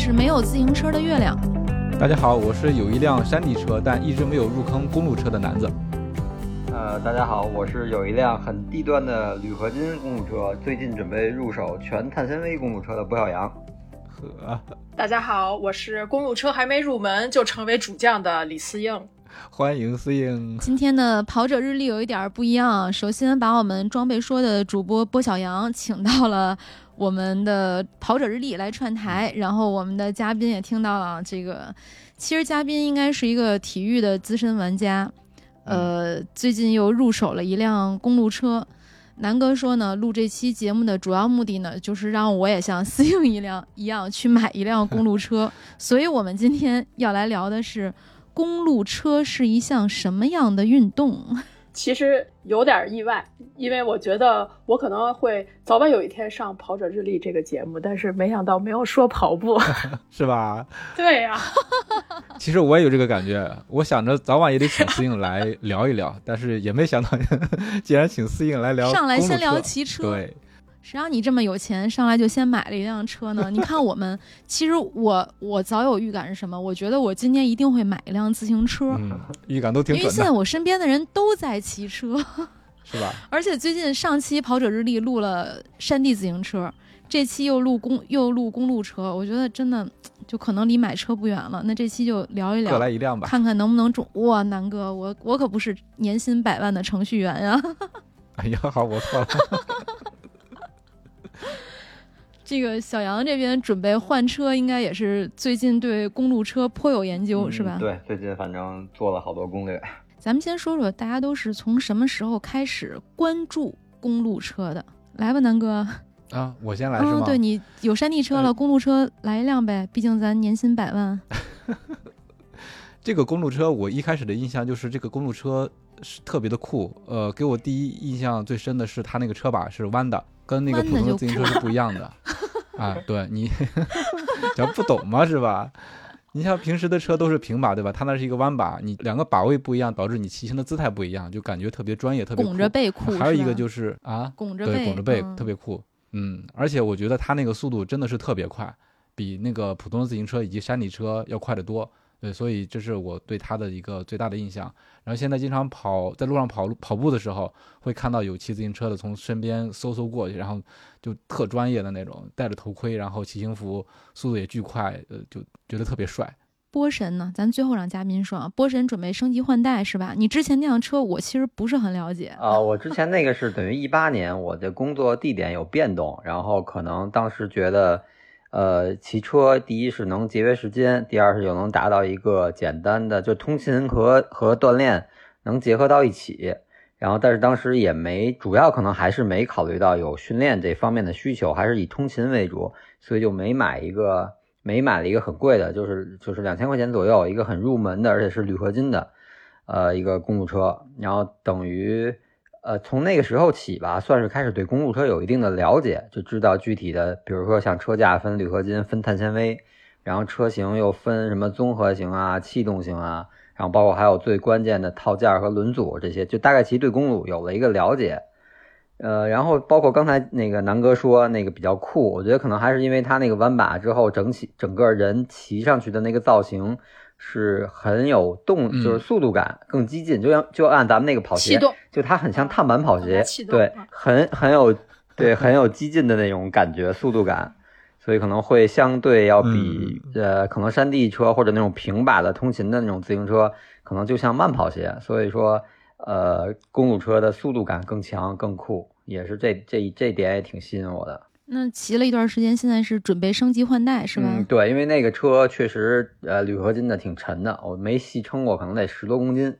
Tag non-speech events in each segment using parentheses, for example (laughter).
是没有自行车的月亮。大家好，我是有一辆山地车，但一直没有入坑公路车的男子。呃，大家好，我是有一辆很低端的铝合金公路车，最近准备入手全碳纤维公路车的波小杨。呵，大家好，我是公路车还没入门就成为主将的李思英。欢迎思英。今天的跑者日历有一点不一样，首先把我们装备说的主播波小杨请到了。我们的跑者日历来串台，然后我们的嘉宾也听到了这个。其实嘉宾应该是一个体育的资深玩家，呃，最近又入手了一辆公路车。南哥说呢，录这期节目的主要目的呢，就是让我也像私用一辆一样去买一辆公路车。(laughs) 所以我们今天要来聊的是，公路车是一项什么样的运动？其实有点意外，因为我觉得我可能会早晚有一天上《跑者日历》这个节目，但是没想到没有说跑步，(laughs) 是吧？对呀。(laughs) 其实我也有这个感觉，我想着早晚也得请思颖来聊一聊，但是也没想到，(laughs) 既然请思颖来聊，上来先聊骑车，对。谁让你这么有钱，上来就先买了一辆车呢？你看我们，其实我我早有预感是什么？我觉得我今年一定会买一辆自行车。嗯，预感都挺准。因为现在我身边的人都在骑车，是吧？(laughs) 而且最近上期跑者日历录了山地自行车，这期又录公又录公路车，我觉得真的就可能离买车不远了。那这期就聊一聊，各来一辆吧，看看能不能中。哇，南哥，我我可不是年薪百万的程序员呀！哎呀，好，我错了。这个小杨这边准备换车，应该也是最近对公路车颇有研究，是吧？对，最近反正做了好多攻略。咱们先说说，大家都是从什么时候开始关注公路车的？来吧，南哥。啊，我先来是吗？对你有山地车了，公路车来一辆呗，毕竟咱年薪百万。(laughs) 这个公路车，我一开始的印象就是这个公路车是特别的酷。呃，给我第一印象最深的是它那个车把是弯的。跟那个普通的自行车是不一样的 (laughs) 啊！对你，讲不懂嘛？是吧？你像平时的车都是平把，对吧？它那是一个弯把，你两个把位不一样，导致你骑行的姿态不一样，就感觉特别专业，特别拱着背酷。还有一个就是啊，拱着背，拱着背特别酷。嗯，而且我觉得它那个速度真的是特别快，比那个普通的自行车以及山地车要快得多。对，所以这是我对他的一个最大的印象。然后现在经常跑在路上跑跑步的时候，会看到有骑自行车的从身边嗖嗖过去，然后就特专业的那种，戴着头盔，然后骑行服，速度也巨快，呃，就觉得特别帅。波神呢？咱最后让嘉宾说，波神准备升级换代是吧？你之前那辆车我其实不是很了解啊。我之前那个是等于一八年，我的工作地点有变动，然后可能当时觉得。呃，骑车第一是能节约时间，第二是又能达到一个简单的，就通勤和和锻炼能结合到一起。然后，但是当时也没主要可能还是没考虑到有训练这方面的需求，还是以通勤为主，所以就没买一个，没买了一个很贵的，就是就是两千块钱左右一个很入门的，而且是铝合金的，呃，一个公路车。然后等于。呃，从那个时候起吧，算是开始对公路车有一定的了解，就知道具体的，比如说像车架分铝合金、分碳纤维，然后车型又分什么综合型啊、气动型啊，然后包括还有最关键的套件和轮组这些，就大概其实对公路有了一个了解。呃，然后包括刚才那个南哥说那个比较酷，我觉得可能还是因为它那个弯把之后整起整个人骑上去的那个造型。是很有动，就是速度感更激进，就像就按咱们那个跑鞋，就它很像碳板跑鞋，对，很很有对很有激进的那种感觉，速度感，所以可能会相对要比呃可能山地车或者那种平把的通勤的那种自行车，可能就像慢跑鞋，所以说呃公路车的速度感更强更酷，也是这这这点也挺吸引我的。那骑了一段时间，现在是准备升级换代，是吧？嗯，对，因为那个车确实，呃，铝合金的挺沉的，我没细称过，可能得十多公斤，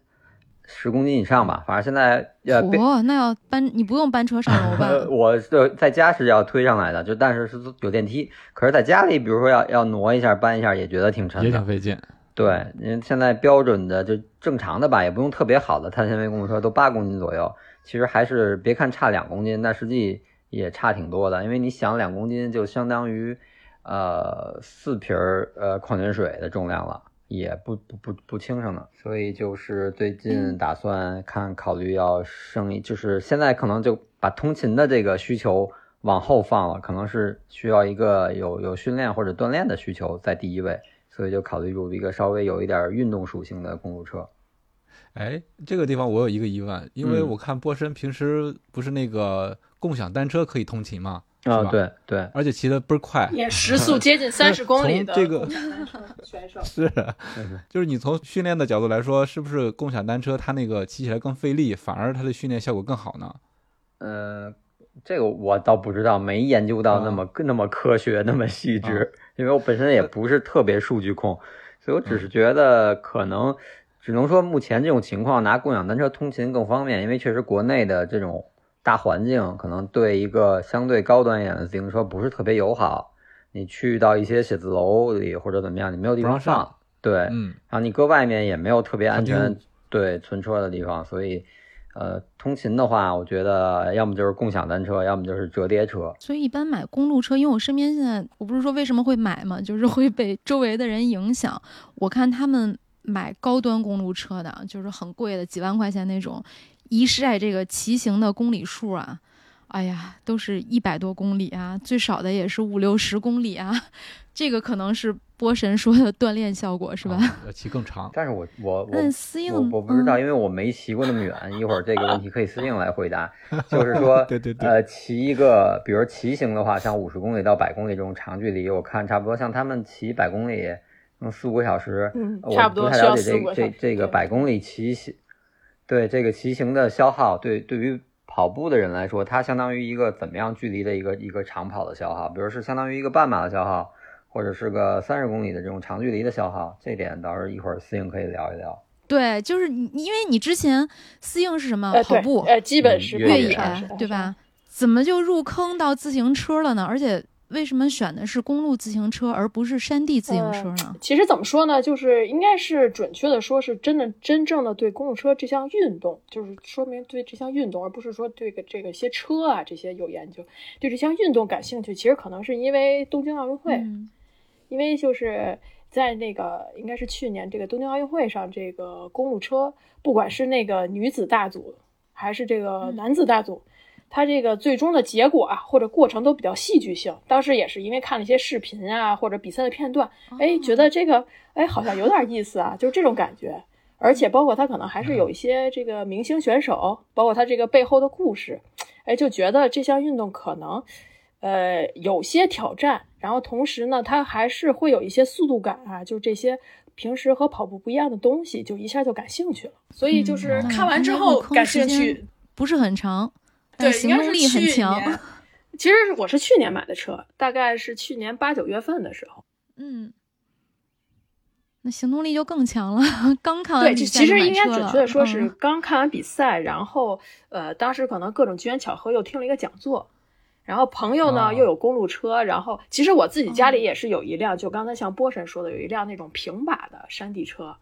十公斤以上吧。反正现在呃，哦，那要搬你不用搬车上楼吧？(laughs) 我是在家是要推上来的，就但是是有电梯。可是在家里，比如说要要挪一下、搬一下，也觉得挺沉，也挺费劲。对，因为现在标准的就正常的吧，也不用特别好的碳纤维公路车，都八公斤左右。其实还是别看差两公斤，但实际也差挺多的。因为你想，两公斤就相当于呃四瓶儿呃矿泉水的重量了。也不不不不轻省的，所以就是最近打算看考虑要升一，就是现在可能就把通勤的这个需求往后放了，可能是需要一个有有训练或者锻炼的需求在第一位，所以就考虑入一个稍微有一点运动属性的公路车。哎，这个地方我有一个疑问，因为我看波神平时不是那个共享单车可以通勤吗？啊，对对，而且骑的倍儿快，也时速接近 (laughs) 三十公里的这个 (laughs) 选手是，就是你从训练的角度来说，是不是共享单车它那个骑起来更费力，反而它的训练效果更好呢？呃，这个我倒不知道，没研究到那么那么科学那么细致，因为我本身也不是特别数据控，所以我只是觉得可能只能说目前这种情况拿共享单车通勤更方便，因为确实国内的这种。大环境可能对一个相对高端一点的自行车不是特别友好。你去到一些写字楼里或者怎么样，你没有地方放。对，嗯，然后你搁外面也没有特别安全对存车的地方，所以，呃，通勤的话，我觉得要么就是共享单车，要么就是折叠车。所以一般买公路车，因为我身边现在我不是说为什么会买嘛，就是会被周围的人影响。我看他们买高端公路车的，就是很贵的，几万块钱那种。一晒这个骑行的公里数啊，哎呀，都是一百多公里啊，最少的也是五六十公里啊。(laughs) 这个可能是波神说的锻炼效果是吧？要骑更长。但是我我我 (laughs) 私我我不知道，因为我没骑过那么远。一会儿这个问题可以私信来回答。就是说，(laughs) 对对对，呃，骑一个，比如骑行的话，像五十公里到百公里这种长距离，我看差不多像他们骑百公里用四五个小时，嗯，差不多了解这这这个百公里骑行。对这个骑行的消耗，对对于跑步的人来说，它相当于一个怎么样距离的一个一个长跑的消耗，比如是相当于一个半马的消耗，或者是个三十公里的这种长距离的消耗，这点到时候一会儿思颖可以聊一聊。对，就是你，因为你之前思颖是什么跑步，呃，基本是越野，对吧？怎么就入坑到自行车了呢？而且。为什么选的是公路自行车而不是山地自行车呢？其实怎么说呢，就是应该是准确的说，是真的真正的对公路车这项运动，就是说明对这项运动，而不是说对个这个些车啊这些有研究，对这项运动感兴趣。其实可能是因为东京奥运会，因为就是在那个应该是去年这个东京奥运会上，这个公路车，不管是那个女子大组还是这个男子大组。它这个最终的结果啊，或者过程都比较戏剧性。当时也是因为看了一些视频啊，或者比赛的片段，哎，觉得这个哎好像有点意思啊，就是这种感觉。而且包括他可能还是有一些这个明星选手，包括他这个背后的故事，哎，就觉得这项运动可能呃有些挑战。然后同时呢，它还是会有一些速度感啊，就这些平时和跑步不一样的东西，就一下就感兴趣了。所以就是看完之后感兴趣，不是很长。对，行动力很强。(laughs) 其实我是去年买的车，大概是去年八九月份的时候。嗯，那行动力就更强了。刚看完对，其实应该准确的说是刚看完比赛，然后呃，当时可能各种机缘巧合又听了一个讲座，然后朋友呢又有公路车，然后其实我自己家里也是有一辆，就刚才像波神说的，有一辆那种平把的山地车。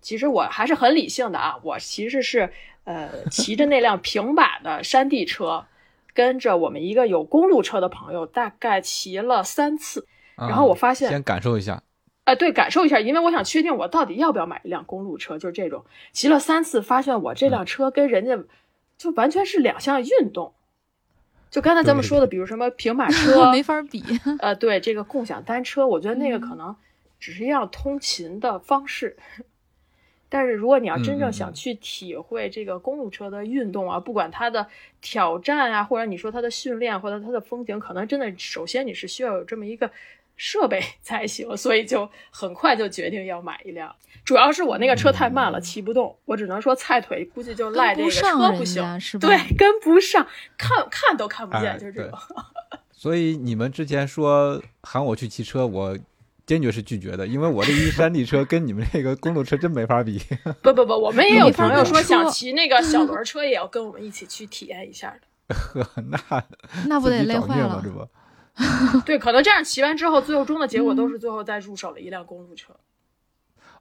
其实我还是很理性的啊，我其实是。呃，骑着那辆平板的山地车，跟着我们一个有公路车的朋友，大概骑了三次。然后我发现，先感受一下。哎，对，感受一下，因为我想确定我到底要不要买一辆公路车。就是这种骑了三次，发现我这辆车跟人家就完全是两项运动。就刚才咱们说的，比如什么平板 (laughs) 车，没法比。呃，对，这个共享单车，我觉得那个可能只是一样通勤的方式。但是如果你要真正想去体会这个公路车的运动啊，不管它的挑战啊，或者你说它的训练或者它的风景，可能真的首先你是需要有这么一个设备 (laughs) 才行，所以就很快就决定要买一辆。主要是我那个车太慢了，骑不动，我只能说菜腿估计就赖这个车不行，对，跟不上，看看都看不见，就是这种。(laughs) 所以你们之前说喊我去骑车，我。坚决是拒绝的，因为我这一山地车跟你们这个公路车真没法比。(laughs) 不不不，我们也有朋友说想骑那个小轮车，也要跟我们一起去体验一下的。呵，(laughs) 那那不得累坏？了这？不，(laughs) 对，可能这样骑完之后，最后终的结果都是最后再入手了一辆公路车。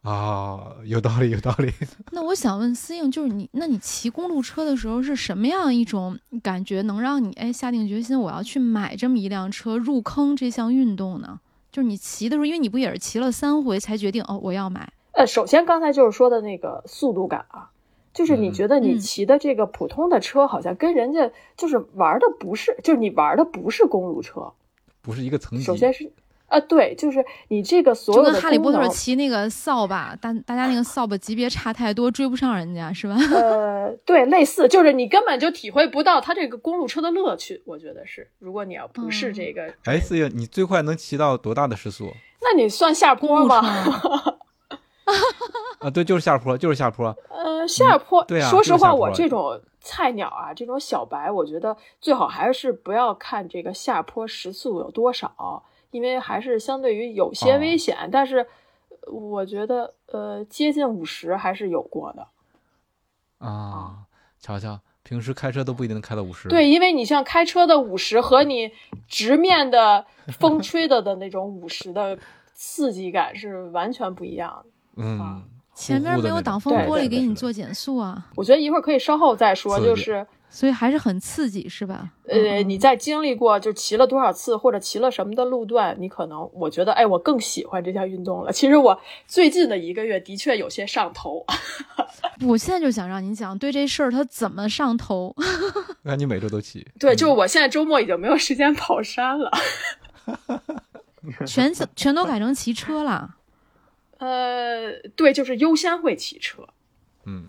啊，有道理，有道理。那我想问思颖，就是你，那你骑公路车的时候是什么样一种感觉，能让你哎下定决心我要去买这么一辆车，入坑这项运动呢？就是你骑的时候，因为你不也是骑了三回才决定哦我要买，呃，首先刚才就是说的那个速度感啊，就是你嗯觉得你嗯骑的这个普通的车，好像跟人家就是玩的不是，就是你玩的不是公路车。不是一个层级。首先是，啊，对，就是你这个所有的跟哈利波特骑那个扫把，大大家那个扫把级别差太多，追不上人家是吧？(laughs) 呃，对，类似，就是你根本就体会不到它这个公路车的乐趣。我觉得是，如果你要不是嗯这个，哎，四月，你最快能骑到多大的时速？那你算下坡吗？啊，对，就是下坡，就是下坡。呃，下坡，对啊说实话，我这种菜鸟啊，这种小白，我觉得最好还是不要看这个下坡时速有多少，因为还是相对于有些哦危险。但是呃我觉得，呃，接近五十还是有过的。啊，瞧瞧，平时开车都不一定能开到五十。对，因为你像开车的五十和你直面的 (laughs) 风吹的的那种五十的刺激感是完全不一样的。嗯，前面没有挡风玻璃给你做减速啊，我觉得一会儿可以稍后再说，就是所以还是很刺激是吧？呃，嗯你在经历过就骑了多少次或者骑了什么的路段，你可能我觉得，哎，我更喜欢这项运动了。其实我最近的一个月的确有些上头。(laughs) 我现在就想让你讲对这事儿他怎么上头。那你每周都骑。对，就是我现在周末已经没有时间跑山了。全全都改成骑车了。(laughs) 呃，对，就是优先会骑车。嗯，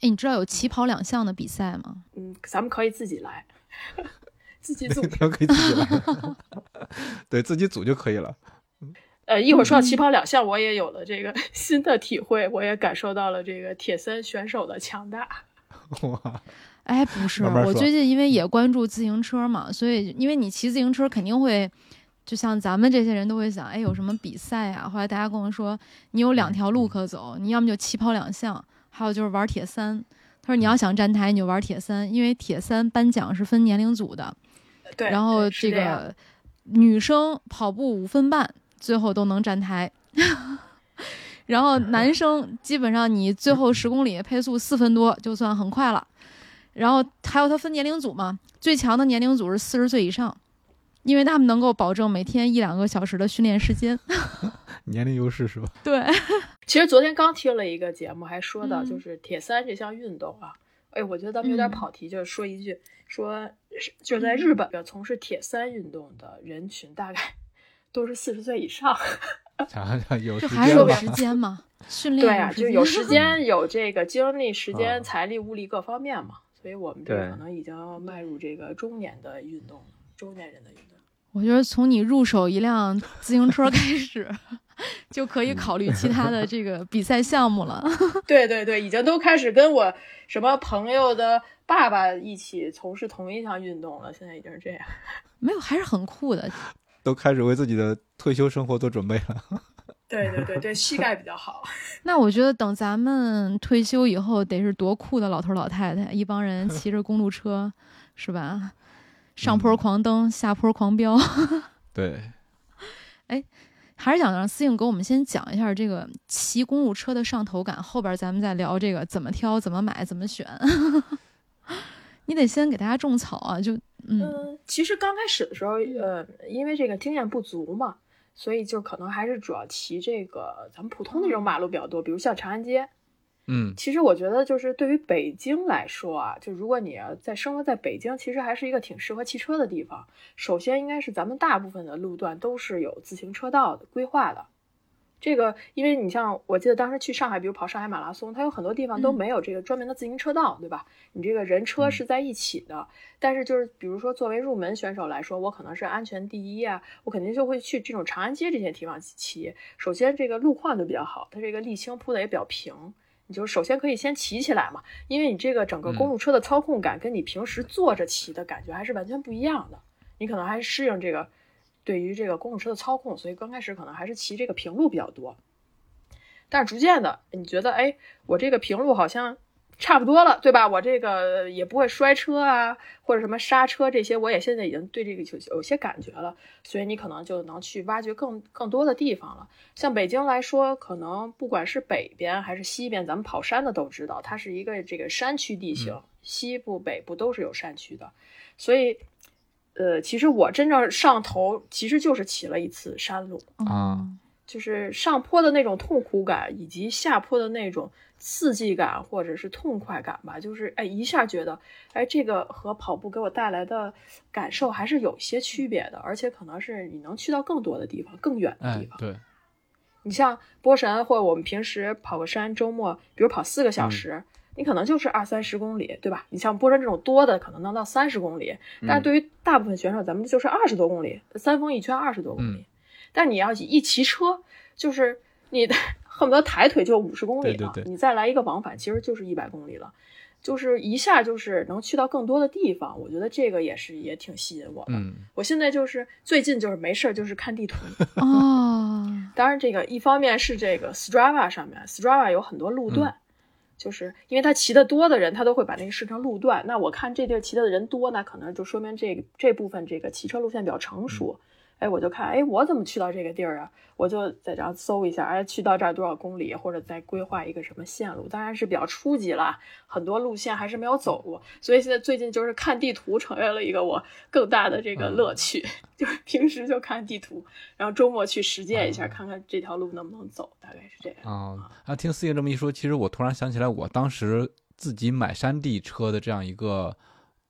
哎，你知道有起跑两项的比赛吗？嗯，咱们可以自己来，(laughs) 自己组。可以自己来，(laughs) 对自己组就可以了。呃，一会儿说到起跑两项，我也有了这个 (laughs) 新的体会，我也感受到了这个铁三选手的强大。哇，哎，不是，慢慢我最近因为也关注自行车嘛，所以因为你骑自行车肯定会，就像咱们这些人都会想，哎，有什么比赛啊？后来大家跟我说，你有两条路可走，你要么就起跑两项，还有就是玩铁三。他说你要想站台，你就玩铁三，因为铁三颁奖是分年龄组的，对，然后这个女生跑步五分半，最后都能站台。(laughs) 然后男 (laughs) 生基本上你最后十公里配速四分多就算很快了。然后还有他分年龄组嘛，最强的年龄组是四十岁以上，因为他们能够保证每天一两个小时的训练时间。(laughs) 年龄优势是吧？对，其实昨天刚听了一个节目，还说到嗯就是铁三这项运动啊，哎，我觉得咱们有点嗯跑题，就是说一句，说是就在日本从事铁三运动的人群大概 (laughs) 都是四十岁以上。想 (laughs) 想有时就还是有。时间嘛，训练对啊，就是有时间。有这个精力、时间、啊财力、物力各方面嘛，所以我们这可能已经要迈入这个中年的运动了，中年人的运动。我觉得从你入手一辆自行车开始，就可以考虑其他的这个比赛项目了。(laughs) 对对对，已经都开始跟我什么朋友的爸爸一起从事同一项运动了，现在已经是这样。(laughs) 没有，还是很酷的。(laughs) 都开始为自己的退休生活做准备了。对对对对，膝盖比较好。那我觉得等咱们退休以后，得是多酷的老头老太太，一帮人骑着公路车，是吧？上坡狂蹬，下坡狂飙。对，还是想让思颖给我们先讲一下这个骑公路车的上头感，后边咱们再聊这个怎么挑、怎么买、怎么选。(laughs) 你得先给大家种草啊，就嗯嗯，其实刚开始的时候，呃，因为这个经验不足嘛，所以就可能还是主要骑这个咱们普通的这种马路比较多，比如像长安街。嗯，其实我觉得，就是对于北京来说啊，就如果你要在生活在北京，其实还是一个挺适合骑车的地方。首先，应该是咱们大部分的路段都是有自行车道的规划的。这个，因为你像我记得当时去上海，比如跑上海马拉松，它有很多地方都嗯没有这个专门的自行车道，对吧？你这个人车是在一起的。但是就是比如说作为入门选手来说，我可能是安全第一啊，我肯定就会去这种长安街这些地方骑。首先，这个路况就比较好，它这个沥青铺的也比较平。你就首先可以先骑起来嘛，因为你这个整个公路车的操控感跟你平时坐着骑的感觉还是完全不一样的。你可能还是适应这个对于这个公路车的操控，所以刚开始可能还是骑这个平路比较多。但是逐渐的，你觉得，哎，我这个平路好像差不多了，对吧？我这个也不会摔车啊，或者什么刹车这些，我也现在已经对这个有有些感觉了。所以你可能就能去挖掘更更多的地方了。像北京来说，可能不管是北边还是西边，咱们跑山的都知道，它是一个这个山区地形，西部、北部都是有山区的。所以，呃，其实我真正上头，其实就是骑了一次山路啊。就是上坡的那种痛苦感，以及下坡的那种刺激感或者是痛快感吧，就是哎一下觉得，哎这个和跑步给我带来的感受还是有些区别的，而且可能是你能去到更多的地方、更远的地方。对，你像波神或者我们平时跑个山，周末比如跑四个小时，你可能就是二三十公里，对吧？你像波神这种多的，可能能到三十公里，但是对于大部分选手，咱们就是二十多公里，三峰一圈二十多公里。但你要一骑车，就是你恨不得抬腿就五十公里了，你再来一个往返，其实就是一百公里了，就是一下就是能去到更多的地方。我觉得这个也是也挺吸引我的。嗯，我现在就是最近就是没事儿就是看地图 (laughs) 哦。当然，这个一方面是这个 Strava 上面，Strava 有很多路段，就是因为他骑的多的人，他都会把那个设成路段。那我看这地儿骑的人多，那可能就说明这这部分这个骑车路线比较成熟。哎，我就看，哎，我怎么去到这个地儿啊？我就在这搜一下，哎，去到这儿多少公里，或者再规划一个什么线路，当然是比较初级了，很多路线还是没有走过，所以现在最近就是看地图成为了一个我更大的这个乐趣，(laughs) 就是平时就看地图，然后周末去实践一下，看看这条路能不能走，大概是这样。啊，啊，听思颖这么一说，其实我突然想起来，我当时自己买山地车的这样一个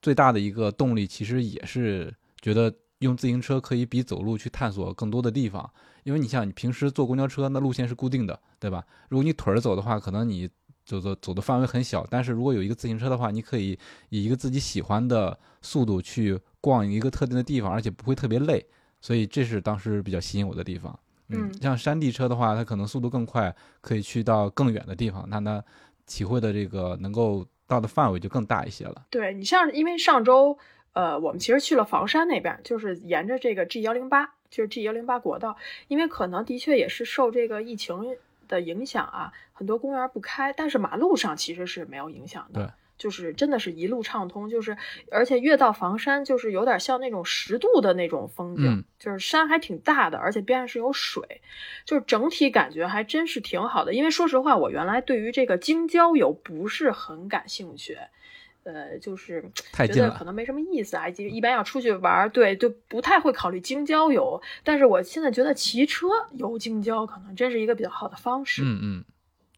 最大的一个动力，其实也是觉得。用自行车可以比走路去探索更多的地方，因为你像你平时坐公交车，那路线是固定的，对吧？如果你腿儿走的话，可能你走走走的范围很小，但是如果有一个自行车的话，你可以以一个自己喜欢的速度去逛一个特定的地方，而且不会特别累，所以这是当时比较吸引我的地方。嗯，像山地车的话，它可能速度更快，可以去到更远的地方，那它体会的这个能够到的范围就更大一些了。对你像，因为上周。呃，我们其实去了房山那边，就是沿着这个 G 幺零八，就是 G 幺零八国道，因为可能的确也是受这个疫情的影响啊，很多公园不开，但是马路上其实是没有影响的，就是真的是一路畅通，就是而且越到房山，就是有点像那种十渡的那种风景，就是山还挺大的，而且边上是有水，就是整体感觉还真是挺好的。因为说实话，我原来对于这个京郊游不是很感兴趣。呃，就是 (tsk) 觉得可能没什么意思啊，就一般要出去玩，对，就不太会考虑京郊游。但是我现在觉得骑车游京郊可能真是一个比较好的方式。嗯嗯，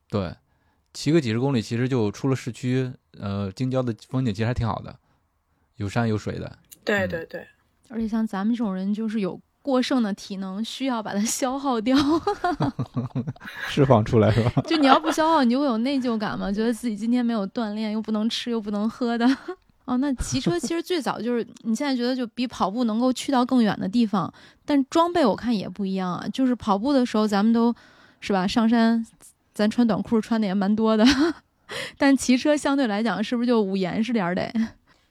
对，骑个几十公里，其实就出了市区。呃，京郊的风景其实还挺好的，有山有水的。对对对，而且像咱们这种人，就是有。过剩的体能需要把它消耗掉，(laughs) 释放出来是吧？(laughs) 就你要不消耗，你就会有内疚感嘛，觉得自己今天没有锻炼，又不能吃，又不能喝的。(laughs) 哦，那骑车其实最早就是你现在觉得就比跑步能够去到更远的地方，但装备我看也不一样啊。就是跑步的时候，咱们都是吧，上山咱穿短裤穿的也蛮多的，但骑车相对来讲是不是就捂严实点得？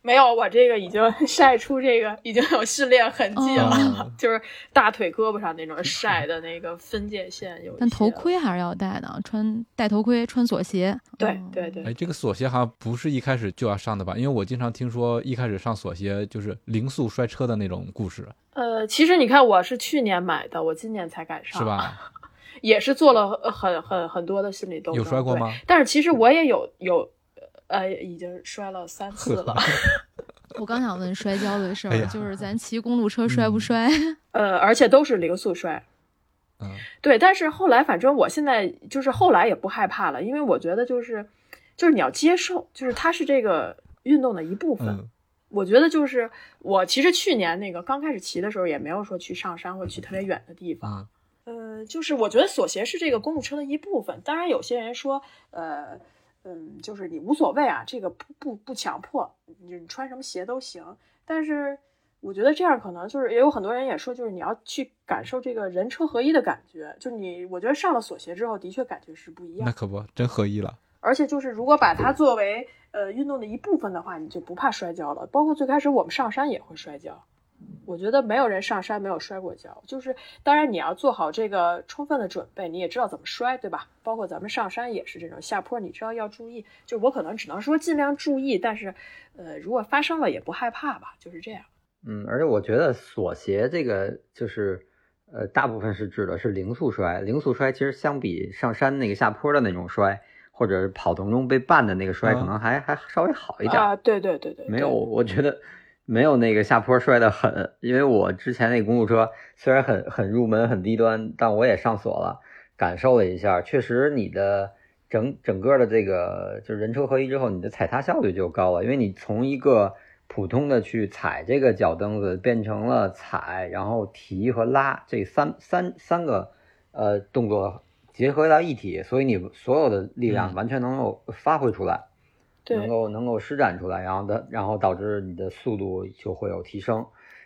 没有，我这个已经 (laughs) 晒出这个已经有训练痕迹了，就是大腿胳膊上那种晒的那个分界线有。但头盔还是要戴的，穿戴头盔，穿锁鞋。对对对。哎，这个锁鞋好像不是一开始就要上的吧？因为我经常听说一开始上锁鞋就是零速摔车的那种故事。呃，其实你看，我是去年买的，我今年才敢上，是吧？(laughs) 也是做了很很很多的心理斗争。有摔过吗？但是其实我也有有。呃，已经摔了三次了。(laughs) 我刚想问摔跤的事儿，就是咱骑公路车摔不摔？(laughs) 呃，而且都是零速摔。嗯，对。但是后来，反正我现在就是后来也不害怕了，因为我觉得就是，就是你要接受，就是它是这个运动的一部分。我觉得就是我其实去年那个刚开始骑的时候，也没有说去上山或者去特别远的地方。呃，就是我觉得锁鞋是这个公路车的一部分。当然，有些人说，呃。嗯，就是你无所谓啊，这个不不不强迫，你你穿什么鞋都行。但是我觉得这样可能就是也有很多人也说，就是你要去感受这个人车合一的感觉。就你，我觉得上了锁鞋之后，的确感觉是不一样。那可不，真合一了。而且就是如果把它作为呃运动的一部分的话，你就不怕摔跤了。包括最开始我们上山也会摔跤。我觉得没有人上山没有摔过跤，就是当然你要做好这个充分的准备，你也知道怎么摔，对吧？包括咱们上山也是这种下坡，你知道要注意。就我可能只能说尽量注意，但是，呃，如果发生了也不害怕吧，就是这样。嗯，而且我觉得锁鞋这个就是，呃，大部分是指的是零速摔，零速摔其实相比上山那个下坡的那种摔，或者是跑动中被绊的那个摔，可能还还稍微好一点啊。对对对对，没有，我觉得。没有那个下坡摔得狠，因为我之前那公路车虽然很很入门很低端，但我也上锁了，感受了一下，确实你的整整个的这个就是人车合一之后，你的踩踏效率就高了，因为你从一个普通的去踩这个脚蹬子，变成了踩，然后提和拉这三三三个呃动作结合到一体，所以你所有的力量完全能够发挥出来。能够能够施展出来，然后的，然后导致你的速度就会有提升，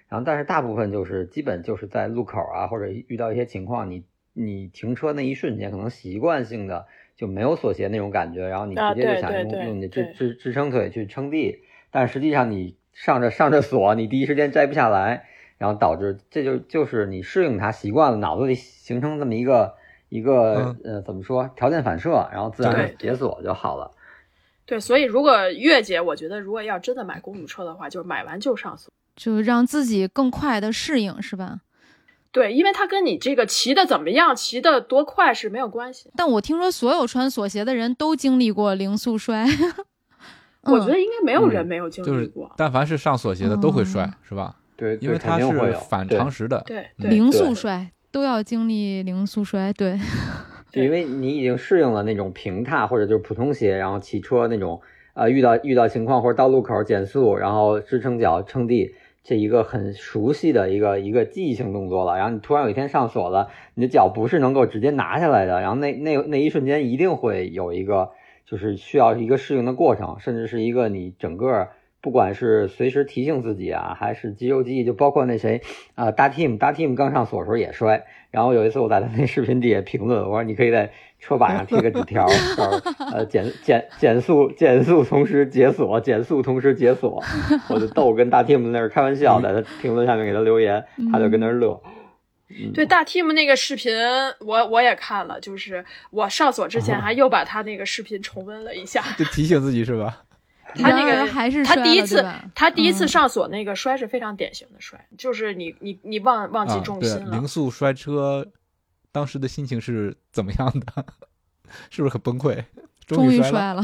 然后但是大部分就是基本就是在路口啊，或者遇到一些情况，你你停车那一瞬间，可能习惯性的就没有锁鞋那种感觉，然后你直接就想用用你的支支支撑腿去撑地，但实际上你上着上着锁，你第一时间摘不下来，然后导致这就就是你适应它习惯了，脑子里形成这么一个一个呃怎么说条件反射，然后自然解锁就好了。对，所以如果月姐，我觉得如果要真的买公路车的话，就是买完就上锁，就让自己更快的适应，是吧？对，因为它跟你这个骑的怎么样、骑的多快是没有关系。但我听说所有穿锁鞋的人都经历过零速摔，(laughs) 我觉得应该没有人没有经历过。但凡是上锁鞋的都会摔，是吧？对，因为它是反常识的。对，零速摔都要经历零速摔，对。因为你已经适应了那种平踏或者就是普通鞋，然后骑车那种，呃，遇到遇到情况或者到路口减速，然后支撑脚撑地，这一个很熟悉的一个一个记忆性动作了。然后你突然有一天上锁了，你的脚不是能够直接拿下来的，然后那那那一瞬间一定会有一个就是需要一个适应的过程，甚至是一个你整个。不管是随时提醒自己啊，还是肌肉记忆，就包括那谁啊，大 team 大 team 刚上锁的时候也摔。然后有一次我在他那视频底下评论，我说你可以在车把上贴个纸条，(laughs) 呃减减减速减速同时解锁，减速同时解锁。(laughs) 我就逗跟大 team 那儿开玩笑，在他评论下面给他留言，他就跟那乐。对大 team 那个视频，我我也看了，就是我上锁之前 (laughs) 还又把他那个视频重温了一下，就提醒自己是吧？他那个还是他第一次，他第一次上锁那个摔是非常典型的摔，就是你你你忘忘记重心了。零速摔车，当时的心情是怎么样的？(laughs) 是不是很崩溃？终于摔了。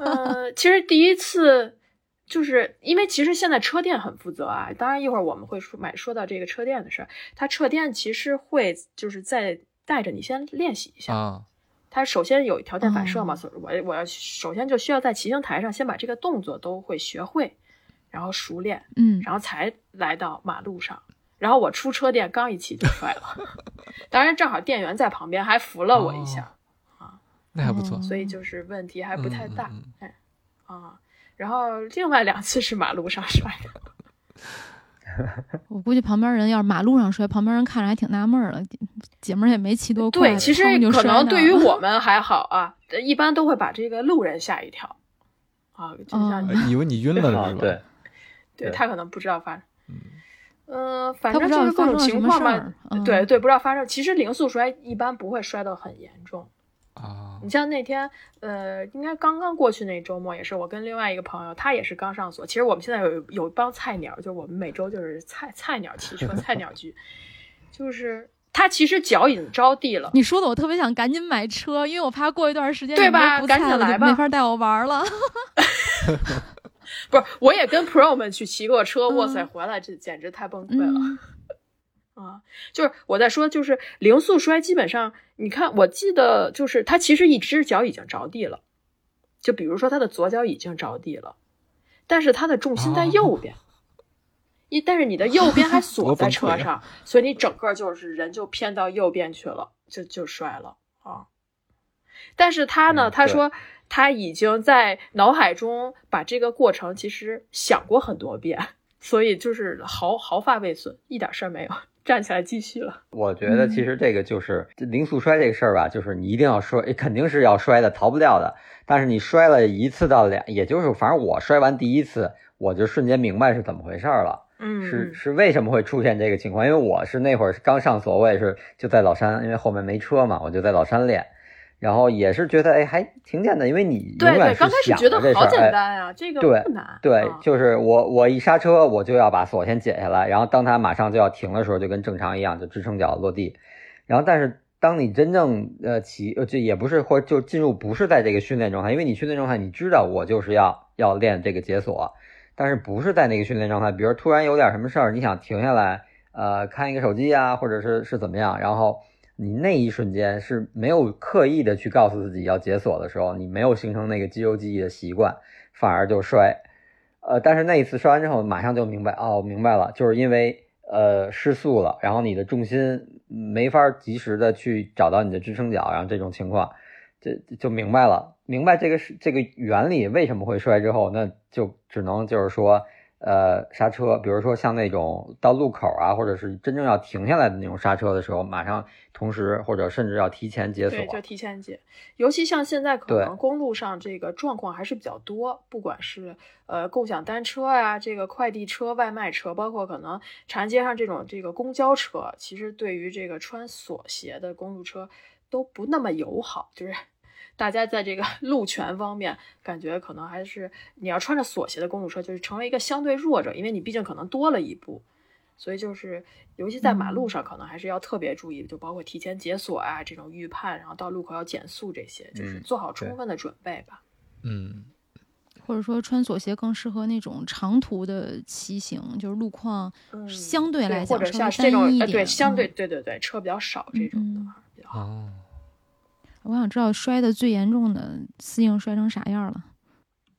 呃，其实第一次就是因为其实现在车店很负责啊，当然一会儿我们会说买说到这个车店的事儿，他车店其实会就是在带着你先练习一下啊。它首先有条件反射嘛，所以我我要首先就需要在骑行台上先把这个动作都会学会，然后熟练，嗯，然后才来到马路上。然后我出车店刚一骑就摔了，(laughs) 当然正好店员在旁边还扶了我一下，啊，那还不错，所以。就是问题还不太大，哎，啊，然后另外两次是马路上摔的。(laughs) 我估计旁边人要是马路上摔，旁边人看着还挺纳闷儿的，姐们儿也没骑多快。对，其实可能对于我 (laughs) 们还好啊，一般都会把这个路人吓一跳啊，就像你以为你晕了呢，是吧？对，对他可能不知道发生，嗯，反正就是各种情况嘛，对对，不知道发生。其实零速摔一般不会摔得很严重。啊，你像那天，呃，应该刚刚过去那周末，也是我跟另外一个朋友，他也是刚上锁。其实我们现在有有一帮菜鸟，就是我们每周就是菜菜鸟骑车 (laughs) 菜鸟局，就是他其实脚已经着地了。你说的我特别想赶紧买车，因为我怕过一段时间对吧？赶紧来吧，没法带我玩了。(laughs) 不是，我也跟 Pro 们去骑过车，哇塞，回来这简直太崩溃了。啊，就是我在说，就是零速摔，基本上你看，我记得就是他其实一只脚已经着地了，就比如说他的左脚已经着地了，但是他的重心在右边，一但是你的右边还锁在车上，所以你整个就是人就偏到右边去了，就就摔了啊。但是他呢，他说他已经在脑海中把这个过程其实想过很多遍，所以就是毫毫发未损，一点事儿没有。站起来继续了。我觉得其实这个就是零速摔这个事儿吧，就是你一定要摔，肯定是要摔的，逃不掉的。但是你摔了一次到两，也就是反正我摔完第一次，我就瞬间明白是怎么回事了。嗯，是是为什么会出现这个情况？因为我是那会儿刚上所，我也是就在老山，因为后面没车嘛，我就在老山练，然后也是觉得哎还挺简单，因为你永远是刚开始想觉得好简着这事儿，哎，单呀，这个对不难。对啊，就是我我一刹车我就要把锁先解下来，然后当它马上就要停的时候，就跟正常一样，就支撑脚落地，然后但是。当你真正呃骑呃这也不是或者就进入不是在这个训练状态，因为你训练状态你知道我就是要要练这个解锁，但是不是在那个训练状态，比如突然有点什么事儿，你想停下来呃看一个手机啊，或者是是怎么样，然后你那一瞬间是没有刻意的去告诉自己要解锁的时候，你没有形成那个肌肉记忆的习惯，反而就摔，呃，但是那一次摔完之后马上就明白哦，明白了，就是因为呃失速了，然后你的重心。没法及时的去找到你的支撑脚，然后这种情况，这就明白了，明白这个是这个原理为什么会摔之后，那就只能就是说，呃，刹车，比如说像那种到路口啊，或者是真正要停下来的那种刹车的时候，马上同时或者甚至要提前解锁，对，就提前解。尤其像现在可能公路上这个状况还是比较多，不管是呃共享单车啊，这个快递车、外卖车，包括可能长安街上这种这个公交车，其实对于这个穿锁鞋的公路车都不那么友好，就是大家在这个 (laughs) 路权方面，感觉可能还是你要穿着锁鞋的公路车，就是成为一个相对弱者，因为你毕竟可能多了一步。所以就是，尤其在马路上，可能还是要特别注意，就包括提前解锁啊，这种预判，然后到路口要减速这些，就是做好充分的准备吧。嗯，或者说穿锁鞋更适合那种长途的骑行，就是路况相对来讲稍微单一一点，对，相对对对对，车比较少这种的话比较好。哦，我想知道摔的最严重的司应摔成啥样了？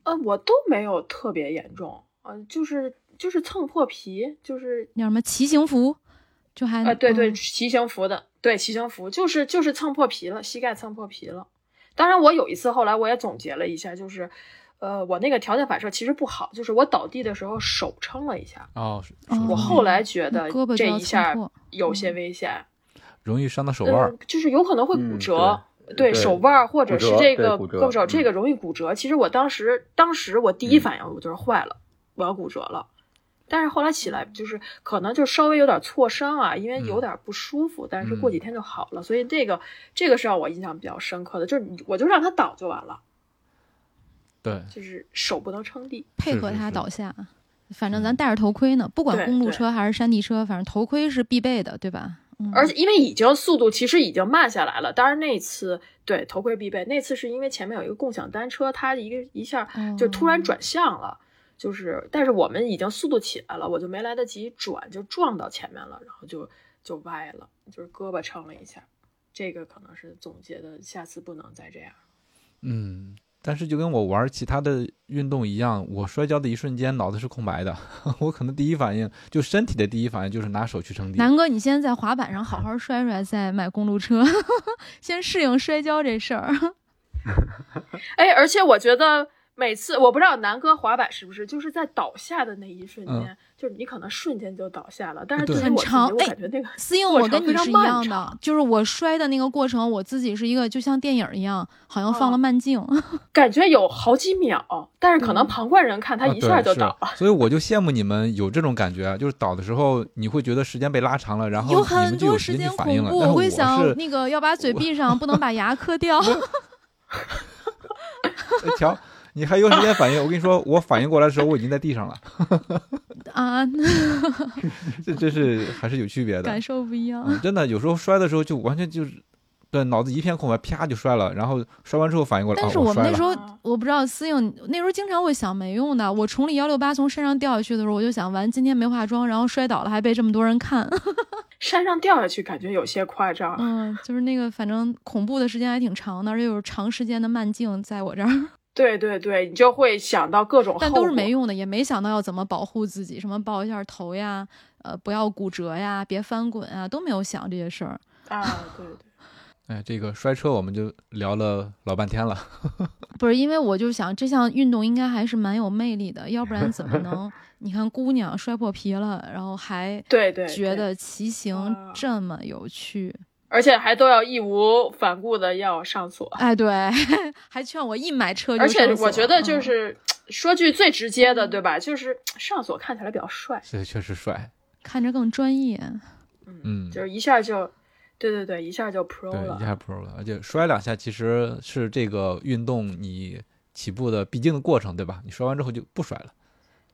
呃，我都没有特别严重，呃，就是。就是蹭破皮，就是叫什么骑行服，就还啊，对对，骑行服的，对骑行服，就是就是蹭破皮了，膝盖蹭破皮了。当然，我有一次后来我也总结了一下，就是，呃，我那个条件反射其实不好，就是我倒地的时候手撑了一下。哦，我后来觉得这一下有些危险，容易伤到手腕，就是有可能会骨折。对手腕或者是这个胳膊肘，这个容易骨折。其实我当时当时我第一反应我就是坏了，我要骨折了。但是后来起来就是可能就稍微有点挫伤啊，因为有点不舒服，但是过几天就好了。所以这个这个是让我印象比较深刻的，就是我就让他倒就完了。对，就是手不能撑地，配合他倒下。反正咱戴着头盔呢，不管公路车还是山地车，反正头盔是必备的，对吧？而且因为已经速度其实已经慢下来了，当然那次对头盔必备，那次是因为前面有一个共享单车，它一个一下就突然转向了。就是，但是我们已经速度起来了，我就没来得及转，就撞到前面了，然后就就歪了，就是胳膊撑了一下。这个可能是总结的，下次不能再这样。嗯，但是就跟我玩其他的运动一样，我摔跤的一瞬间脑子是空白的，(laughs) 我可能第一反应就身体的第一反应就是拿手去撑地。南哥，你先在滑板上好好 (laughs) 摔摔，再买公路车，(laughs) 先适应摔跤这事儿。哎，而且我觉得。每次我不知道南哥滑板是不是就是在倒下的那一瞬间，就是你可能瞬间就倒下了，但是很长。我感觉那个思颖，我跟你是一样的，就是我摔的那个过程，我自己是一个就像电影一样，好像放了慢镜，(laughs) 感觉有好几秒，但是可能旁观人看他一下就倒了。所以我就羡慕你们有这种感觉，就是倒的时候你会觉得时间被拉长了，然后有很多时间反应了。我会想那个要把嘴闭上，不能把牙磕掉。(laughs) 瞧。(laughs) 你还有时间反应？我跟你说，我反应过来的时候，我已经在地上了。(laughs) 啊，(laughs) 这这是还是有区别的，感受不一样。真的，有时候摔的时候就完全就是，对，脑子一片空白，啪就摔了。然后摔完之后反应过来，但是我们那时候，我不知道思颖那时候经常会想没用的。我崇礼幺六八从山上掉下去的时候，我就想完今天没化妆，然后摔倒了还被这么多人看。(laughs) 山上掉下去感觉有些夸张。嗯，就是那个反正恐怖的时间还挺长的，而且有长时间的慢镜在我这儿。对对对，你就会想到各种，但都是没用的，也没想到要怎么保护自己，什么抱一下头呀，呃，不要骨折呀，别翻滚啊，都没有想这些事儿啊。对 (laughs) 对，(laughs) 哎，这个摔车我们就聊了老半天了。(laughs) 不是，因为我就想这项运动应该还是蛮有魅力的，要不然怎么能？你看姑娘摔破皮了，然后还对对觉得骑行这么有趣。而且还都要义无反顾的要上锁，哎，对，(laughs) 还劝我一买车就而且我觉得就是说句最直接的，对吧？就是上锁看起来比较帅，对，确实帅，看着更专业。嗯，就是一下就，对对对，一下就 pro 了，一下 pro 了，而且摔两下其实是这个运动你起步的必经的过程，对吧？你摔完之后就不摔了。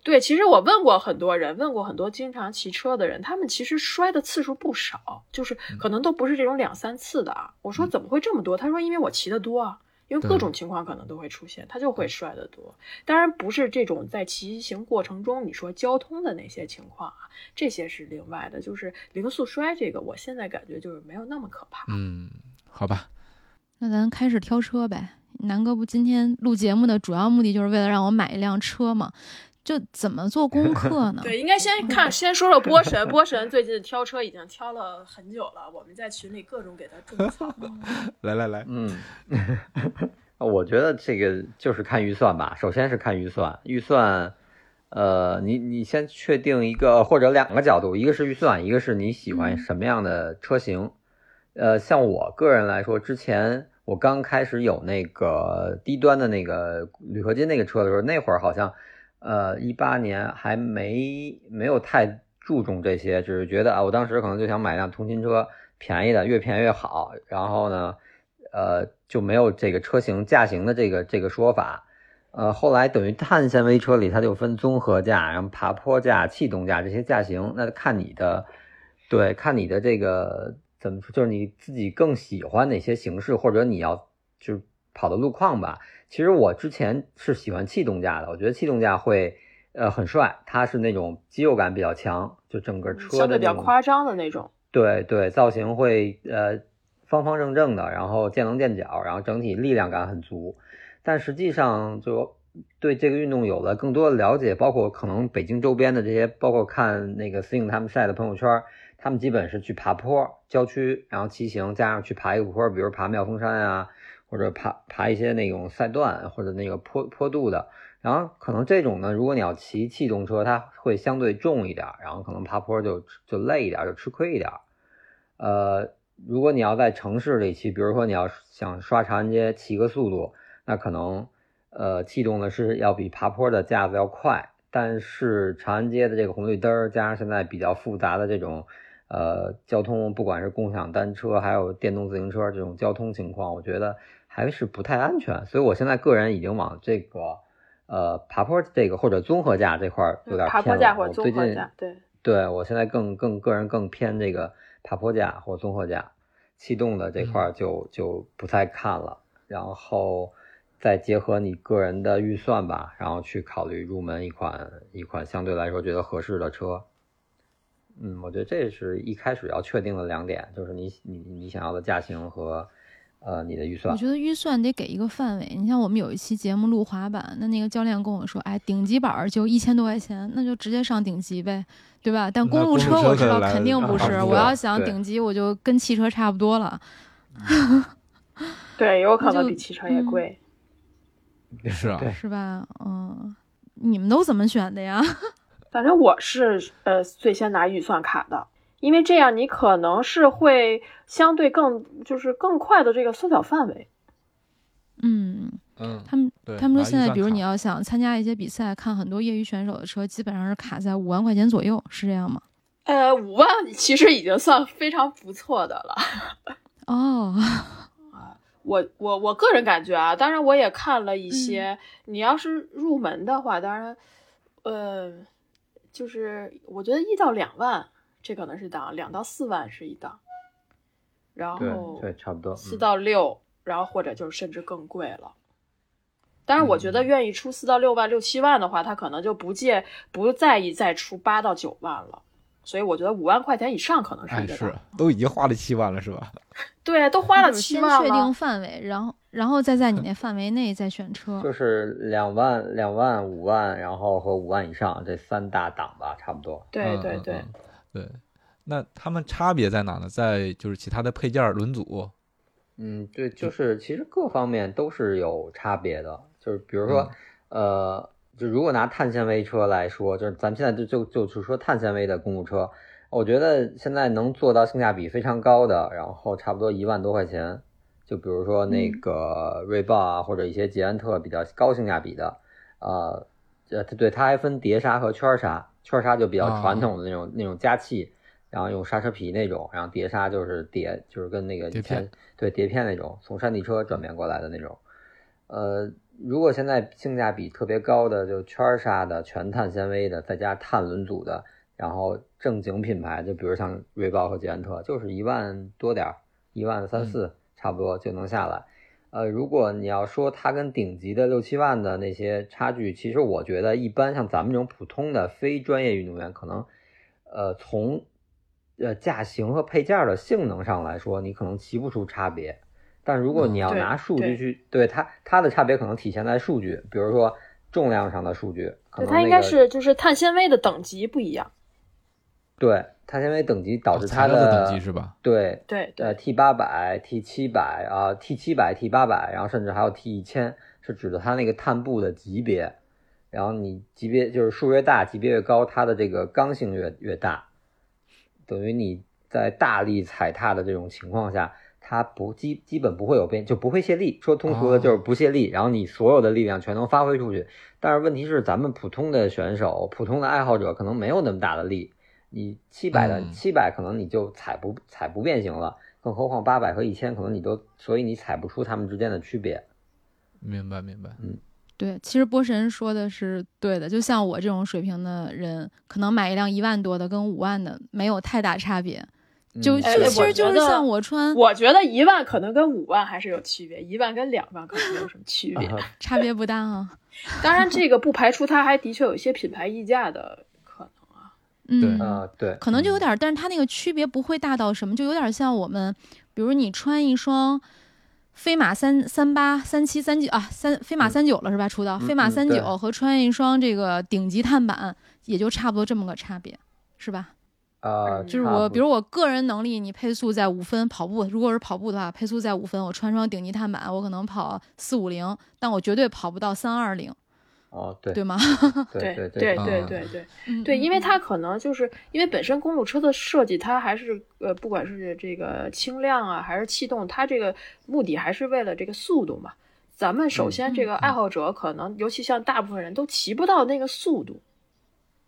对，其实我问过很多人，问过很多经常骑车的人，他们其实摔的次数不少，就是可能都不是这种两三次的啊。我说怎么会这么多？他说因为我骑的多啊。因为各种情况可能都会出现，他就会摔得多。当然不是这种在骑行过程中你说交通的那些情况啊，这些是另外的。就是零速摔这个，我现在感觉就是没有那么可怕。嗯，好吧，那咱开始挑车呗。南哥不今天录节目的主要目的就是为了让我买一辆车嘛。就怎么做功课呢？对，应该先看，先说说波神。波神最近挑车已经挑了很久了，我们在群里各种给他种草。(laughs) 来来来，嗯，我觉得这个就是看预算吧。首先是看预算，预算，呃，你你先确定一个或者两个角度，一个是预算，一个是你喜欢什么样的车型。呃，像我个人来说，之前我刚开始有那个低端的那个铝合金那个车的时候，那会儿好像。呃，一八年还没没有太注重这些，只是觉得啊，我当时可能就想买辆通勤车，便宜的，越便宜越好。然后呢，呃，就没有这个车型驾型的这个这个说法。呃，后来等于碳纤维车里它就分综合驾，然后爬坡驾、气动驾这些驾型，那看你的，对，看你的这个怎么说，就是你自己更喜欢哪些形式，或者你要就是跑的路况吧。其实我之前是喜欢气动架的，我觉得气动架会呃很帅，它是那种肌肉感比较强，就整个车相对比较夸张的那种。对对，造型会呃方方正正的，然后见棱见角，然后整体力量感很足。但实际上就对这个运动有了更多的了解，包括可能北京周边的这些，包括看那个 Sing 他们晒的朋友圈，他们基本是去爬坡、郊区，然后骑行，加上去爬一个坡，比如爬妙峰山啊。或者爬爬一些那种赛段或者那个坡坡度的，然后可能这种呢，如果你要骑气动车，它会相对重一点，然后可能爬坡就就累一点，就吃亏一点。呃，如果你要在城市里骑，比如说你要想刷长安街骑个速度，那可能呃气动的是要比爬坡的架子要快，但是长安街的这个红绿灯儿加上现在比较复杂的这种呃交通，不管是共享单车还有电动自行车这种交通情况，我觉得。还是不太安全，所以我现在个人已经往这个，呃，爬坡这个或者综合架这块有点偏了。或者综合架，对，对我现在更更个人更偏这个爬坡架或综合架，气动的这块就就不太看了。然后再结合你个人的预算吧，然后去考虑入门一款一款相对来说觉得合适的车。嗯，我觉得这是一开始要确定的两点，就是你你你想要的驾型和。呃，你的预算，我觉得预算得给一个范围。你像我们有一期节目录滑板，那那个教练跟我说，哎，顶级板就一千多块钱，那就直接上顶级呗，对吧？但公路车我知道肯定不是，我要想顶级，我就跟汽车差不多了。对，有可能比汽车也贵。(laughs) 是啊，是吧？嗯，你们都怎么选的呀？(laughs) 反正我是呃最先拿预算卡的。因为这样，你可能是会相对更就是更快的这个缩小范围。嗯嗯，他们他们说现在，比如你要想参加一些比赛，看很多业余选手的车，基本上是卡在五万块钱左右，是这样吗？呃，五万其实已经算非常不错的了。(laughs) 哦，啊，我我我个人感觉啊，当然我也看了一些，你要是入门的话，当然，呃，就是我觉得一到两万。这可能是档，两到四万是一档，然后对差不多四到六，然后或者就是甚至更贵了。但是，我觉得愿意出四到六万、六七万的话，他可能就不介不在意再出八到九万了。所以我觉得五万块钱以上可能是一个是都已经花了七万了，是吧？(laughs) 对，都花了七万了。确定范围，然后然后再在你那范围内再选车。就是两万、两万、五万，然后和五万以上这三大档吧，差不多。对对对。对，那它们差别在哪呢？在就是其他的配件、轮组。嗯，对，就是其实各方面都是有差别的。就是比如说，呃，就如果拿碳纤维车来说，就是咱们现在就就就是说碳纤维的公路车，我觉得现在能做到性价比非常高的，然后差不多一万多块钱。就比如说那个锐豹啊，或者一些捷安特比较高性价比的，呃。呃，对，它还分碟刹和圈刹，圈刹就比较传统的那种那种加气，然后用刹车皮那种，然后碟刹就是碟，就是跟那个以前，对碟片那种，从山地车转变过来的那种。呃，如果现在性价比特别高的，就圈刹的全碳纤维的，再加碳轮组的，然后正经品牌，就比如像瑞豹和捷安特，就是一万多点儿，一万三四差不多就能下来。呃，如果你要说它跟顶级的六七万的那些差距，其实我觉得一般，像咱们这种普通的非专业运动员，可能，呃，从呃驾型和配件的性能上来说，你可能骑不出差别。但如果你要拿数据去对它，它的差别可能体现在数据，比如说重量上的数据。对，它应该是就是碳纤维的等级不一样。对。碳纤维等级导致它的等级是吧？对对呃，T 八百、T 七百啊，T 七百、T 八百，然后甚至还有 T 一千，是指的它那个碳布的级别。然后你级别就是数越大，级别越高，它的这个刚性越越大。等于你在大力踩踏的这种情况下，它不基基本不会有变，就不会泄力。说通俗的就是不泄力，然后你所有的力量全能发挥出去。但是问题是，咱们普通的选手、普通的爱好者可能没有那么大的力。你七百的七百可能你就踩不踩不变形了，更何况八百和一千可能你都，所以你踩不出它们之间的区别。明白明白，嗯，对，其实波神说的是对的，就像我这种水平的人，可能买一辆一万多的跟五万的没有太大差别，就就其实就是像我穿，我觉得一万可能跟五万还是有区别，一万跟两万可能没有什么区别，差别不大啊。(laughs) 当然这个不排除它还的确有一些品牌溢价的。嗯。啊，对，可能就有点，但是它那个区别不会大到什么，就有点像我们，比如你穿一双飞马三三八、三七、三九啊，三飞马三九了是吧？出道飞马三九和穿一双这个顶级碳板，也就差不多这么个差别，是吧？啊，就是我，比如我个人能力，你配速在五分跑步，如果是跑步的话，配速在五分，我穿双顶级碳板，我可能跑四五零，但我绝对跑不到三二零。哦，对对吗？对对对对对对对，因为它可能就是因为本身公路车的设计，它还是呃，不管是这个轻量啊，还是气动，它这个目的还是为了这个速度嘛。咱们首先这个爱好者可能，尤其像大部分人都骑不到那个速度。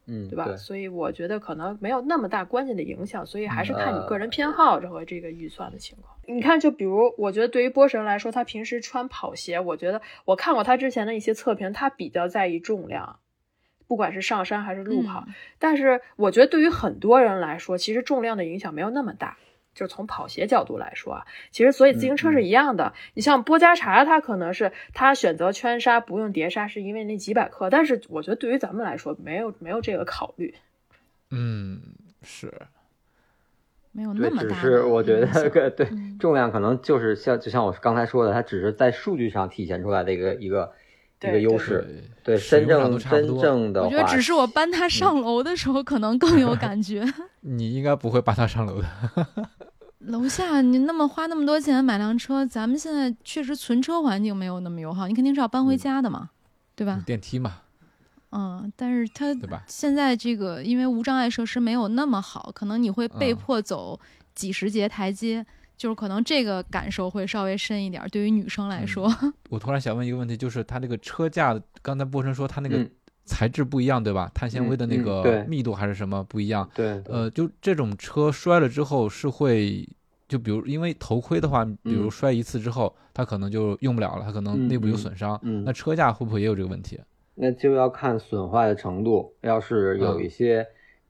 嗯，对吧？所以我觉得可能没有那么大关键的影响，所以还是看你个人偏好和这个预算的情况。你看，就比如我觉得对于波神来说，他平时穿跑鞋，我觉得我看过他之前的一些测评，他比较在意重量，不管是上山还是路跑。但是我觉得对于很多人来说，其实重量的影响没有那么大。就从跑鞋角度来说啊，其实所以自行车是一样的。你像波加查，他可能是他选择圈刹不用碟刹，是因为那几百克。但是我觉得对于咱们来说，没有没有这个考虑。嗯，是，没有那么大。只是我觉得，对重量可能就是像就像我刚才说的，它只是在数据上体现出来的一个一个一个优势。对，真正真正的，我觉得只是我搬它上楼的时候可能更有感觉。(laughs) 你应该不会搬它上楼的。(laughs) 楼下你那么花那么多钱买辆车，咱们现在确实存车环境没有那么友好，你肯定是要搬回家的嘛，对吧？电梯嘛。嗯，但是它对吧？现在这个因为无障碍设施没有那么好，可能你会被迫走几十节台阶，就是可能这个感受会稍微深一点。对于女生来说，我突然想问一个问题，就是它这个车架，刚才波神说它那个材质不一样，对吧？碳纤维的那个密度还是什么不一样？对，呃，就这种车摔了之后是会。就比如，因为头盔的话，比如摔一次之后，它可能就用不了了，它可能内部有损伤。嗯那车架会不会也有这个问题？那就要看损坏的程度。要是有一些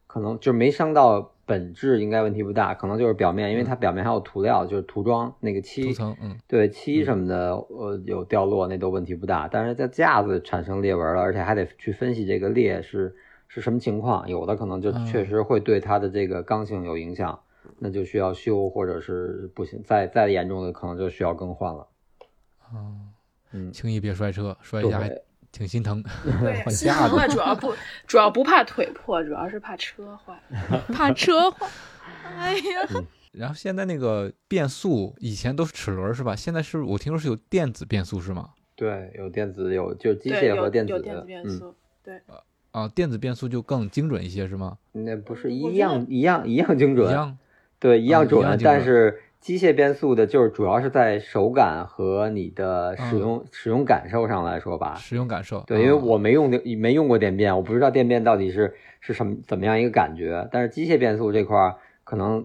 可能就没伤到本质，应该问题不大。可能就是表面，因为它表面还有涂料，就是涂装那个漆层，嗯，对漆什么的，呃，有掉落那都问题不大。但是在架子产生裂纹了，而且还得去分析这个裂是是什么情况，有的可能就确实会对它的这个刚性有影响。那就需要修，或者是不行，再再严重的可能就需要更换了。哦，嗯，轻易别摔车，摔一下还挺心疼。对，(laughs) 心疼了，主要不 (laughs) 主要不怕腿破，主要是怕车坏，(laughs) 怕车坏。哎呀，然后现在那个变速以前都是齿轮是吧？现在是我听说是有电子变速是吗？对，有电子有就机械和电子变速，对。啊，电子变速就更精准一些是吗？那不是一样一样一样精准。一样。对，一样准，但是机械变速的，就是主要是在手感和你的使用使用感受上来说吧。使用感受，对，因为我没用的没用过电变，我不知道电变到底是是什么怎么样一个感觉。但是机械变速这块儿，可能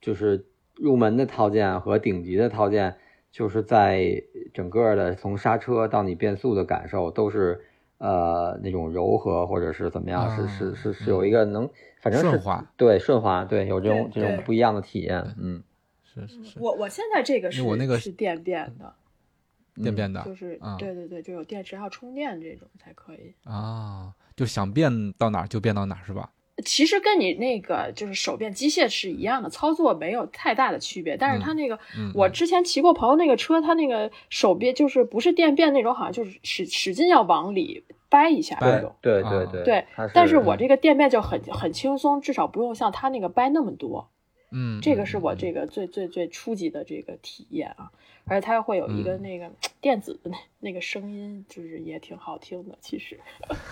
就是入门的套件和顶级的套件，就是在整个的从刹车到你变速的感受都是呃那种柔和或者是怎么样，是是是是有一个能反正是顺滑，对顺滑，对有这种这种不一样的体验，嗯。是是是，我我现在这个是我那个是电变的，电变的就是啊对对对，就有电池还有充电这种才可以。啊，就想变到哪儿就变到哪儿是吧？其实跟你那个就是手变机械是一样的，操作没有太大的区别。但是它那个，嗯，我之前骑过朋友那个车，它那个手变就是不是电变那种，好像就是使使劲要往里掰一下那种。啊对对对对它但是我这个电变就很很轻松，至少不用像它那个掰那么多。嗯，这个是我嗯这个最最最初级的这个体验啊，而且它会有一个嗯那个电子的那那个声音，就是也挺好听的。其实，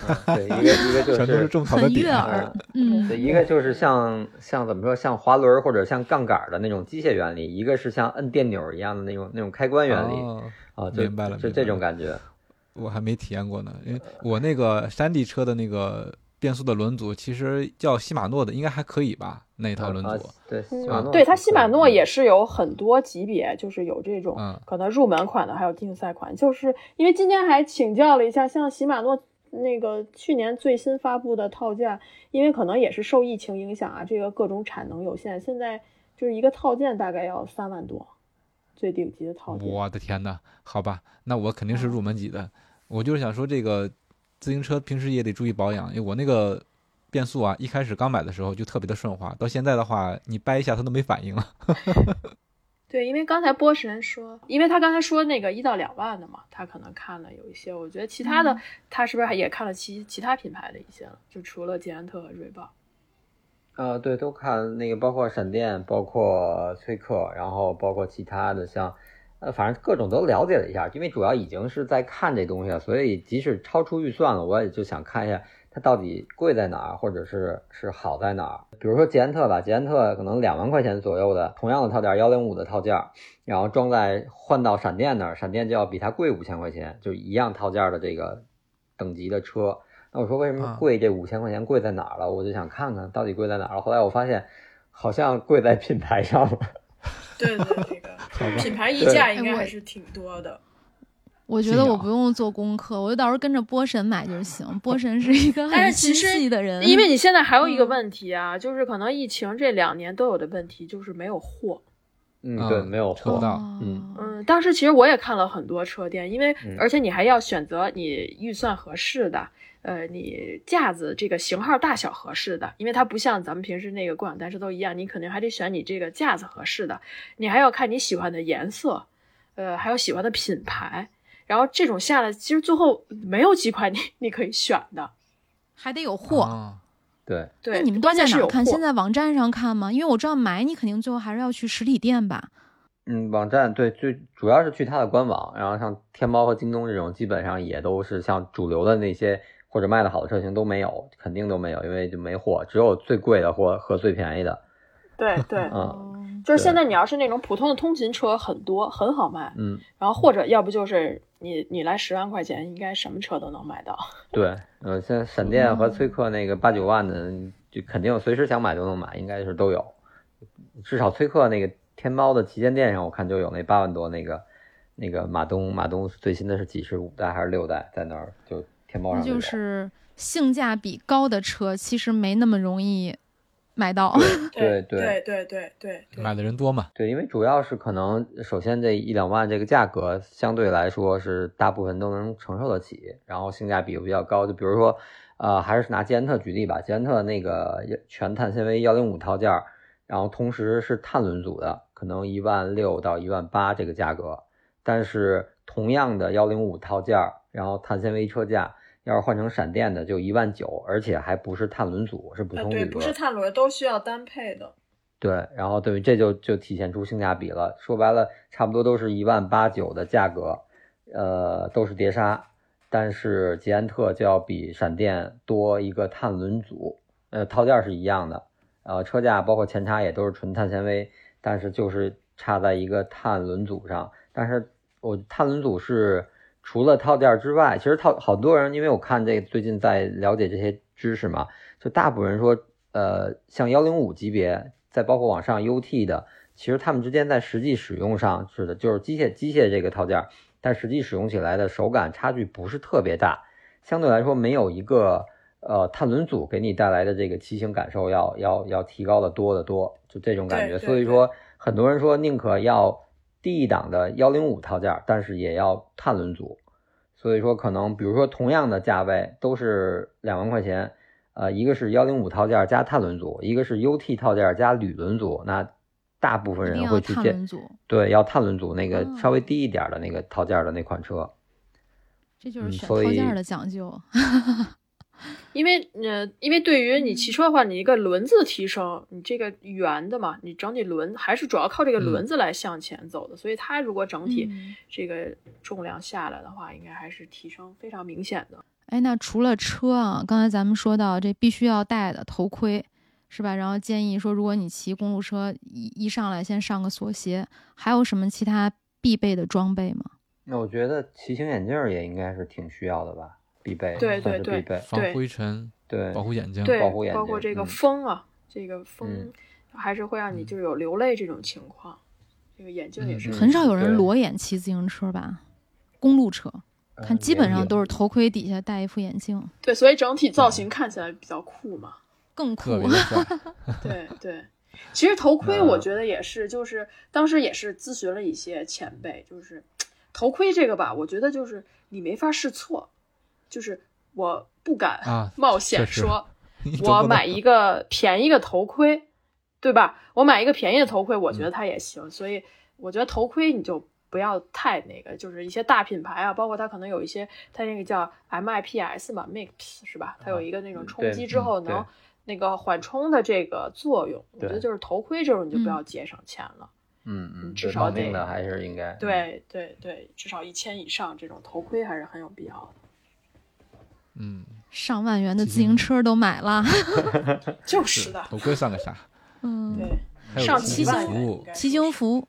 嗯对，一个一个就全都是是种草的很悦点，耳嗯，嗯对，一个就是像像怎么说，像滑轮或者像杠杆的那种机械原理，一个是像摁电钮一样的那种那种开关原理哦啊，就明白了就这种感觉。我还没体验过呢，因为我那个山地车的那个变速的轮组，其实叫西马诺的，应该还可以吧？那一套轮啊组，，对，西嗯马诺对它是可以西马诺嗯也是有很多级别，就是有这种嗯可能入门款的，还有竞赛款。就是因为今天还请教了一下，像西马诺那个去年最新发布的套件，因为可能也是受疫情影响啊，这个各种产能有限，现在就是一个套件大概要三万多，最顶级的套件。我的天呐，好吧，那我肯定是入门级的。我就是想说，这个自行车平时也得注意保养，因为我那个变速啊，一开始刚买的时候就特别的顺滑，到现在的话，你掰一下它都没反应了。(laughs) 对，因为刚才波神说，因为他刚才说那个一到两万的嘛，他可能看了有一些，我觉得其他的、嗯他是不是也看了其其他品牌的一些了？就除了捷安特和锐豹。呃，对，都看那个，包括闪电，包括崔克，然后包括其他的像，呃，反正各种都了解了一下，因为主要已经是在看这东西了，所以即使超出预算了，我也就想看一下它到底贵在哪儿，或者是是好在哪儿。比如说捷安特吧，捷安特可能两万块钱左右的同样的套件，幺零五的套件，然后装在换到闪电那儿，闪电就要比它贵五千块钱，就一样套件的这个等级的车。那我说为什么啊贵？这五千块钱贵在哪儿了？我就想看看到底贵在哪儿了。后来我发现，好像贵在品牌上了。对 (laughs) 对，这个品牌溢价应该还是挺多的。我觉得我不用做功课，我就到时候跟着波神买就行。(laughs) 波神是一个但很细的人，因为你现在还有一个嗯问题啊，就是可能疫情这两年都有的问题，就是没有货。嗯，嗯对，没有货。到嗯嗯，当时其实我也看了很多车店，因为嗯而且你还要选择你预算合适的，呃，你架子这个型号大小合适的，因为它不像咱们平时那个共享单车都一样，你肯定还得选你这个架子合适的，你还要看你喜欢的颜色，呃，还有喜欢的品牌，然后这种下来，其实最后没有几款你你可以选的。还得有货。啊对，对，那你们都在哪儿看？现在网站上看吗？因为我知道买你肯定最后还是要去实体店吧。嗯，网站对，最主要是去它的官网，然后像天猫和京东这种，基本上也都是像主流的那些或者卖的好的车型都没有，肯定都没有，因为就没货，只有最贵的或和最便宜的。对对，(laughs) 嗯哦，就是现在你要是那种普通的通勤车很多，很好卖，嗯，然后或者要不就是你你来十万块钱，应该什么车都能买到。对，嗯，现在闪电和崔克那个八九万的，就肯定随时想买都能买，应该是都有。至少崔克那个天猫的旗舰店上，我看就有那八万多那个那个马东，马东最新的是几十五代还是六代，在那儿就天猫那就是性价比高的车，其实没那么容易买到。(laughs) 对对对对对对对买的人多嘛，对，因为主要是可能首先这一两万这个价格相对来说是大部分都能承受得起，然后性价比又比较高。就比如说，呃，还是拿捷安特举例吧，捷安特那个全碳纤维幺零五套件，然后同时是碳轮组的，可能一万六到一万八这个价格，但是同样的幺零五套件儿，然后碳纤维车架，要是换成闪电的就一万九，而且还不是碳轮组，是普呃对，通铝轮。不是碳轮都需要单配的。对，然后等于这就就体现出性价比了。说白了，差不多都是一万八九的价格，呃，都是碟刹，但是捷安特就要比闪电多一个碳轮组，呃，套件是一样的，呃，车架包括前叉也都是纯碳纤维，但是就是差在一个碳轮组上，但是我碳轮组是除了套件之外，其实套好多人，因为我看这最近在了解这些知识嘛，就大部分人说，呃，像幺零五级别，再包括往上 UT 的，其实他们之间在实际使用上是的，就是机械机械这个套件，但实际使用起来的手感差距不是特别大，相对来说没有一个呃碳轮组给你带来的这个骑行感受要要要提高的多得多，就这种感觉，所以说。很多人说宁可要低一档的幺零五套件，但是也要碳轮组。所以说，可能比如说同样的价位都是两万块钱，呃，一个是幺零五套件加碳轮组，一个是 UT 套件加铝轮组。那大部分人会去建对要碳轮组那个稍微低一点的那个套件的那款车。这就是选套件的讲究。因为呃，因为对于你骑车的话，你一个轮子提升，你这个圆的嘛，你整体轮还是主要靠这个轮子来向前走的，所以它如果整体这个重量下来的话，应该还是提升非常明显的。哎，那除了车啊，刚才咱们说到这必须要戴的头盔，是吧？然后建议说，如果你骑公路车，一一上来先上个锁鞋，还有什么其他必备的装备吗？那我觉得骑行眼镜也应该是挺需要的吧。必备，对对对，防灰尘，对，保护眼睛，保护眼睛，包括这个风啊，这个风还是会让你就有流泪这种情况。这个眼镜也是很少有人裸眼骑自行车吧？公路车看基本上都是头盔底下戴一副眼镜。对，所以整体造型看起来比较酷嘛，更酷。对对，其实头盔我觉得也是，就是当时也是咨询了一些前辈，就是 (tsk) 头盔这个吧，我觉得就是你没法试错。就是我不敢冒险说，(laughs) 我买一个便宜的头盔，对吧？我买一个便宜的头盔，我觉得它也行。所以我觉得头盔你就不要太那个，就是一些大品牌啊，包括它可能有一些，它那个叫 MIPS 嘛，MIPS 是吧？它有一个那种冲击之后能那个缓冲的这个作用。我觉得就是头盔这种你就不要节省钱了。嗯嗯，至少得还是应该。对对对，至少一千以上这种头盔还是很有必要的。嗯，上万元的自行车都买了，(laughs) 就是的。头盔算个啥？嗯，对，上骑行服，骑行服，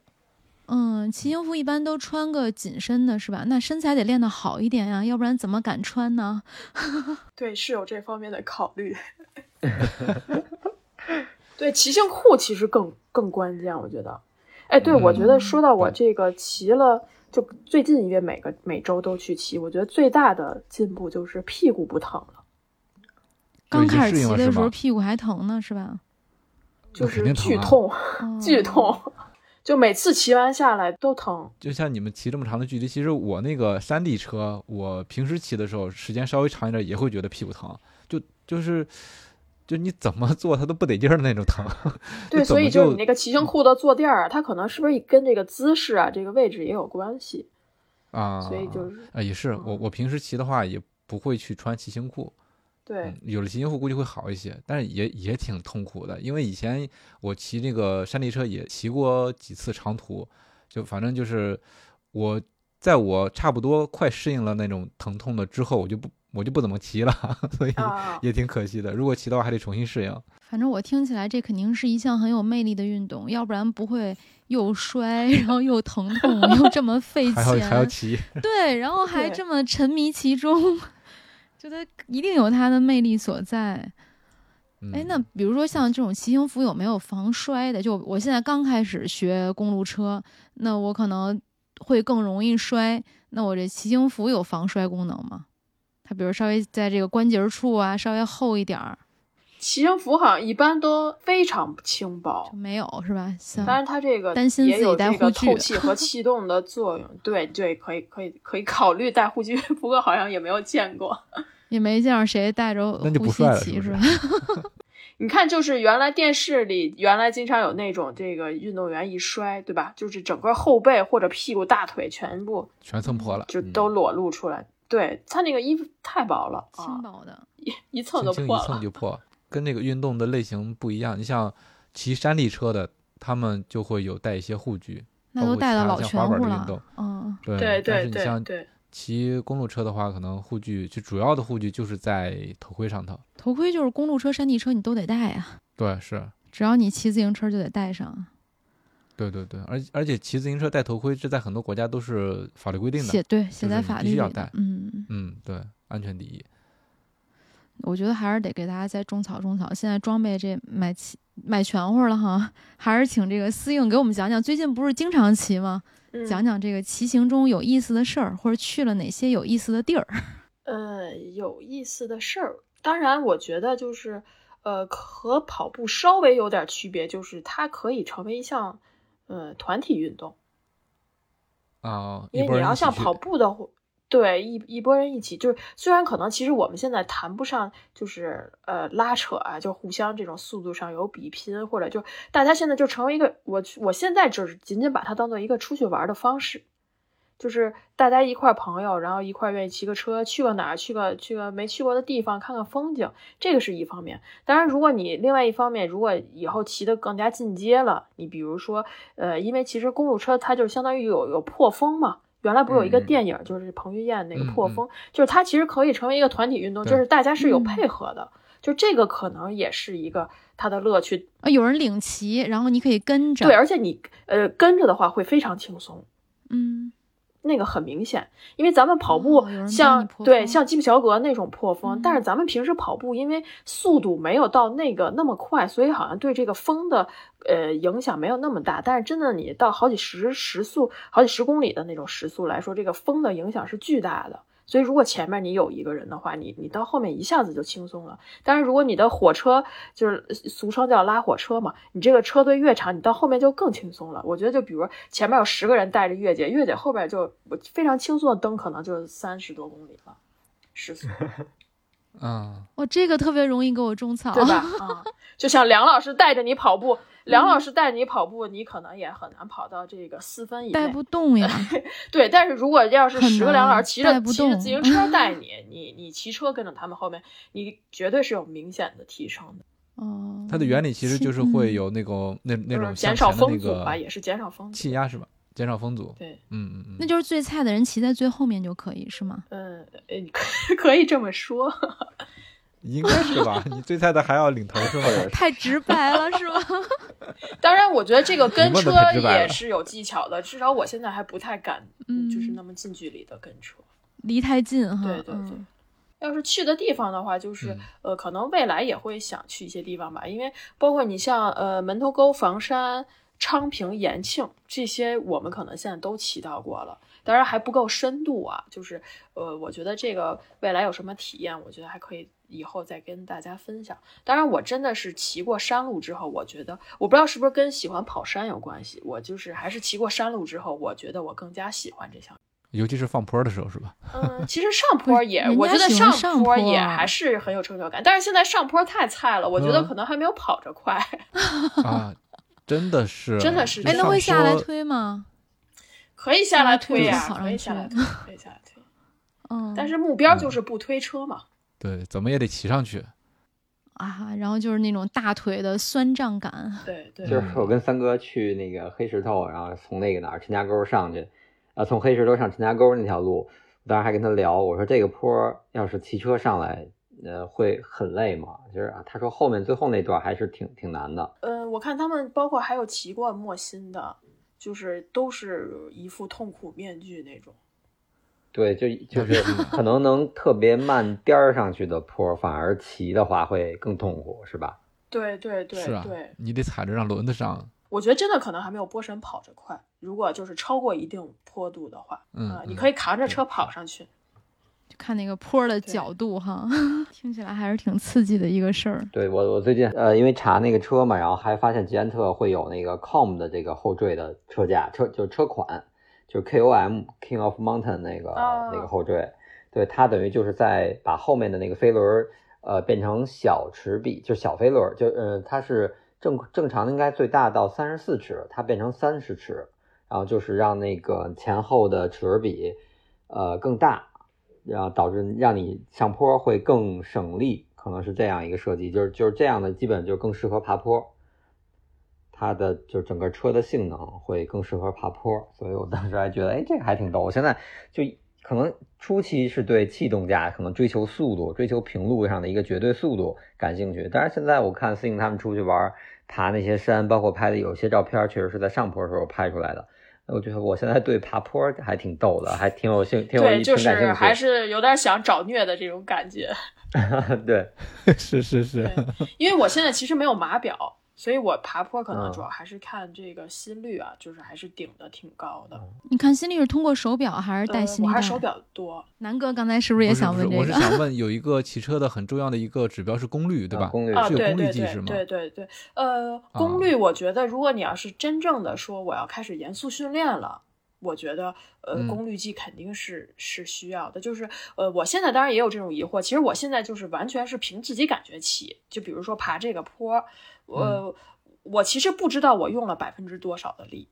嗯，骑行服一般都穿个紧身的，是吧？那身材得练得好一点呀，要不然怎么敢穿呢？(laughs) 对，是有这方面的考虑。(laughs) 对，骑行裤其实更更关键，我觉得。哎，对，我觉得说到我这个骑了。就最近因为每个每周都去骑，我觉得最大的进步就是屁股不疼了。刚开始骑的时候屁股还疼呢，是吧？就是剧痛，(laughs) 剧痛，就每次骑完下来都疼。就像你们骑这么长的距离，其实我那个山地车，我平时骑的时候时间稍微长一点也会觉得屁股疼，就就是。就你怎么做它都不得劲儿的那种疼，(laughs) 对，(laughs) 所以就是你那个骑行裤的坐垫儿，它可能是不是跟这个姿势啊、这个位置也有关系啊？所以就是啊，也是我我平时骑的话也不会去穿骑行裤，对，有了骑行裤估计会好一些，但是也也挺痛苦的，因为以前我骑那个山地车也骑过几次长途，就反正就是我在我差不多快适应了那种疼痛的之后，我就不。我就不怎么骑了，(laughs) 所以也挺可惜的。如果骑的话，还得重新适应。反正我听起来，这肯定是一项很有魅力的运动，要不然不会又摔，(laughs) 然后又疼痛，又这么费钱，(laughs) 还要还要骑。对，然后还这么沉迷其中，觉得一定有它的魅力所在。哎，那比如说像这种骑行服有没有防摔的？就我现在刚开始学公路车，那我可能会更容易摔。那我这骑行服有防摔功能吗？它比如稍微在这个关节处啊，稍微厚一点儿。骑行服好像一般都非常轻薄，没有是吧？但是，它这个担心自己带护具，透气和气动的作用。对对，可以可以可以考虑带护具，不过好像也没有见过，(laughs) 也没见着谁带着护膝骑是吧？(laughs) 你看，就是原来电视里原来经常有那种这个运动员一摔，对吧？就是整个后背或者屁股、大腿全部全蹭破了，就都裸露出来。对他那个衣服太薄了，轻薄的，一一蹭就破了。一蹭就破，跟那个运动的类型不一样。你像骑山地车的，他们就会有带一些护具，那都带到老全乎了。嗯，对对对对。像对骑公路车的话，可能护具就主要的护具就是在头盔上头。头盔就是公路车、山地车你都得戴啊。对，是。只要你骑自行车就得戴上。对对对，而而且骑自行车戴头盔，这在很多国家都是法律规定的，写对写在法律里要戴。嗯嗯，对，安全第一。我觉得还是得给大家再种草种草。现在装备这买齐买全乎了哈，还是请这个思应给我们讲讲，最近不是经常骑吗？讲讲这个骑行中有意思的事儿，或者去了哪些有意思的地儿。(laughs) 呃，有意思的事儿，当然我觉得就是，呃，和跑步稍微有点区别，就是它可以成为一项。呃，团体运动啊，因为你要像跑步的，对一一波人一起，就是虽然可能其实我们现在谈不上就是呃拉扯啊，就互相这种速度上有比拼，或者就大家现在就成为一个我我现在就是仅仅把它当做一个出去玩的方式。就是大家一块朋友，然后一块愿意骑个车去个哪儿，去个去个没去过的地方，看看风景，这个是一方面。当然，如果你另外一方面，如果以后骑得更加进阶了，你比如说，呃，因为其实公路车它就相当于有有破风嘛。原来不有一个电影，就是彭于晏那个破风，就是它其实可以成为一个团体运动，就是大家是有配合的，就这个可能也是一个它的乐趣啊。有人领骑，然后你可以跟着。对，而且你呃跟着的话会非常轻松。嗯。那个很明显，因为咱们跑步像对像基普乔格那种破风，但是咱们平时跑步，因为速度没有到那个那么快，所以好像对这个风的呃影响没有那么大。但是真的，你到好几十时速、好几十公里的那种时速来说，这个风的影响是巨大的。所以，如果前面你有一个人的话，你你到后面一下子就轻松了。但是，如果你的火车就是俗称叫拉火车嘛，你这个车队越长，你到后面就更轻松了。我觉得，就比如前面有十个人带着月姐，月姐后边就非常轻松的蹬，可能就三十多公里了，时速。(laughs) 嗯，我这个特别容易给我种草，对吧？(laughs) 啊，就像梁老师带着你跑步。梁老师带你跑步，你可能也很难跑到这个四分以内。带不动呀。对，但是如果要是十个梁老师骑着骑着自行车带你，你你骑车跟着他们后面，你绝对是有明显的提升的。哦。它的原理其实就是会有那个那那种减少风阻吧，也是减少风阻。气压是吧？减少风阻。对，嗯嗯嗯。那就是最菜的人骑在最后面就可以是吗？嗯，可 (laughs) 可以这么说。应该是吧？你最菜的还要领头是吗？太直白了是吗？当然，我觉得这个跟车也是有技巧的。至少我现在还不太敢，就是那么近距离的跟车，离太近哈。对对对。要是去的地方的话，就是呃，可能未来也会想去一些地方吧。因为包括你像呃门头沟、房山、昌平、延庆这些，我们可能现在都骑到过了。当然还不够深度啊，就是呃，我觉得这个未来有什么体验，我觉得还可以以后再跟大家分享。当然，我真的是骑过山路之后，我觉得我不知道是不是跟喜欢跑山有关系，我就是还是骑过山路之后，我觉得我更加喜欢这项，尤其是放坡的时候，是吧？(laughs) 嗯，其实上坡也，我觉得上坡也还是很有成就感。但是现在上坡太菜了，我觉得可能还没有跑着快。啊，真的是，(laughs) 真的是，哎，那会下来推吗？可以下来推呀，可以下来推，可以下来推。嗯，但是目标就是不推车嘛。对，怎么也得骑上去。啊，然后就是那种大腿的酸胀感。对对。就是我跟三哥去那个黑石头，然后从那个哪儿陈家沟上去，啊，从黑石头上陈家沟那条路，当时还跟他聊，我说这个坡要是骑车上来，呃，会很累吗？就是啊他说后面最后那段还是挺挺难的。呃，我看他们包括还有骑过莫辛的。就是都是一副痛苦面具那种，对，就 (laughs) 就是可能能特别慢颠儿上去的坡，反而骑的话会更痛苦，是吧？(laughs) 对对对，是啊，对，你得踩着让轮子上。我觉得真的可能还没有波神跑着快，如果就是超过一定坡度的话，嗯，你可以扛着车跑上去。看那个坡的角度哈，(laughs) 听起来还是挺刺激的一个事儿。对我，我最近呃，因为查那个车嘛，然后还发现捷安特会有那个 COM 的这个后缀的车架，车就是车款，就是 KOM King of Mountain 那个那个后缀。对，它等于就是在把后面的那个飞轮呃变成小齿比，就小飞轮，就呃它是正正常应该最大到三十四齿，它变成三十齿，然后就是让那个前后的齿轮比呃更大。然后导致让你上坡会更省力，可能是这样一个设计，就是就是这样的，基本就更适合爬坡。它的就整个车的性能会更适合爬坡，所以我当时还觉得，哎，这个还挺逗。我现在就可能初期是对气动架可能追求速度，追求平路上的一个绝对速度感兴趣。但是现在我看思颖他们出去玩，爬那些山，包括拍的有些照片，确实是在上坡的时候拍出来的。我觉得我现在对爬坡还挺逗的，还挺有兴，挺有兴趣。是还是有点想找虐的这种感觉。(laughs) 对，(laughs) 是是是，因为我现在其实没有码表，所以我爬坡可能嗯主要还是看这个心率啊，就是还是顶的挺高的。你看心率是通过手表还是戴呃心率带？我还是手表多。南哥刚才是不是也不是不是我是想问 (laughs) 有一个骑车的很重要的一个指标是功率，对吧？啊功率有对对对功率计时吗？对对对，呃，功啊率我觉得，如果你要是真正的说我要开始严肃训练了。我觉得，呃，嗯功率计肯定是是需要的。就是，呃，我现在当然也有这种疑惑。其实我现在就是完全是凭自己感觉骑。就比如说爬这个坡，呃，我其实不知道我用了百分之多少的力，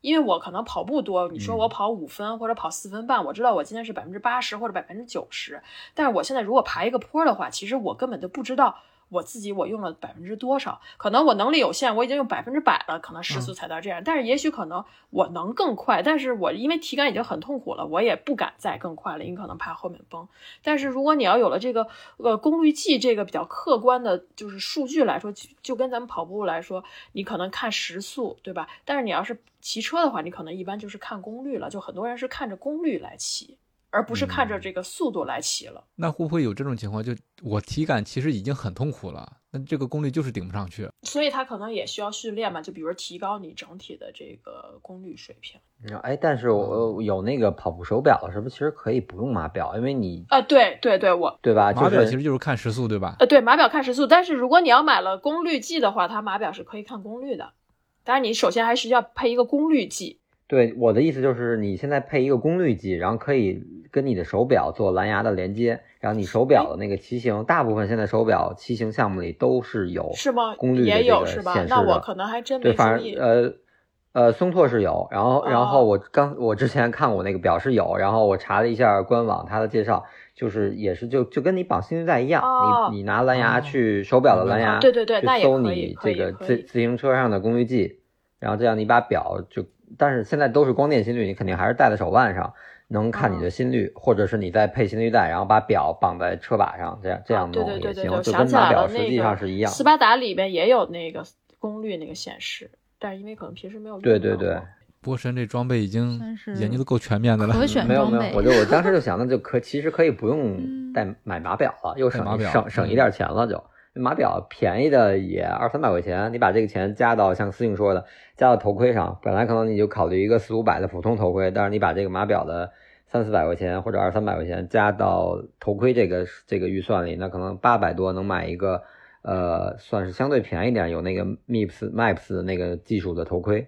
因为我可能跑步多，你说我跑五分或者跑四分半，我知道我今天是百分之八十或者百分之九十。但是我现在如果爬一个坡的话，其实我根本就不知道我自己我用了百分之多少。可能我能力有限，我已经用百分之百了，可能时速才到这样。但是也许可能我能更快，但是我因为体感已经很痛苦了，我也不敢再更快了，因为可能怕后面崩。但是如果你要有了这个呃功率计这个比较客观的，就是数据来说，就就跟咱们跑步来说，你可能看时速，对吧？但是你要是骑车的话，你可能一般就是看功率了，就很多人是看着功率来骑，而不是看着这个速度来骑了。那会不会有这种情况？就我体感其实已经很痛苦了，那这个功率就是顶不上去。所以它可能也需要训练嘛，就比如提高你整体的这个功率水平。哎，但是我有那个跑步手表了，是不是其实可以不用码表？因为你啊，对对对，我对吧？码表其实就是看时速，对吧？呃对码表看时速，但是如果你要买了功率计的话，它码表是可以看功率的。当然，你首先还是要配一个功率计。对我的意思就是，你现在配一个功率计，然后可以跟你的手表做蓝牙的连接，然后你手表的那个骑行，大部分现在手表骑行项目里都是有是吗？功率的也这个有是吧显？示的那我可能还真对，没反注意。正呃呃，松拓是有，然后然哦后我刚我之前看过那个表是有，然后我查了一下官网它的介绍，就是也是就就跟你绑心率带一样，哦你你拿蓝牙哦去手表的蓝牙，对对对搜你这个自自行车上的功率计，然后这样你把表就，但是现在都是光电心率，你肯定还是戴在手腕上。能看你的心率，或者是你再配心率带，然后把表绑在车把上，这样这样弄也行，对对对对，我就跟码表实际上是一样。斯巴达里边也有那个功率那个显示，但是因为可能平时没有对对对，波神这装备已经研究的够全面的了。可选没有，没有，我就我当时就想，那就可其实可以不用嗯带买码表了，又省省省一嗯点钱了就。码表便宜的也二三百块钱，你把这个钱加到像思颖说的，加到头盔上，本来可能你就考虑一个四五百的普通头盔，但是你把这个码表的三四百块钱或者二三百块钱加到头盔这个这个预算里，那可能八百多能买一个，呃，算是相对便宜点，有那个 MIPS MIPS 那个技术的头盔，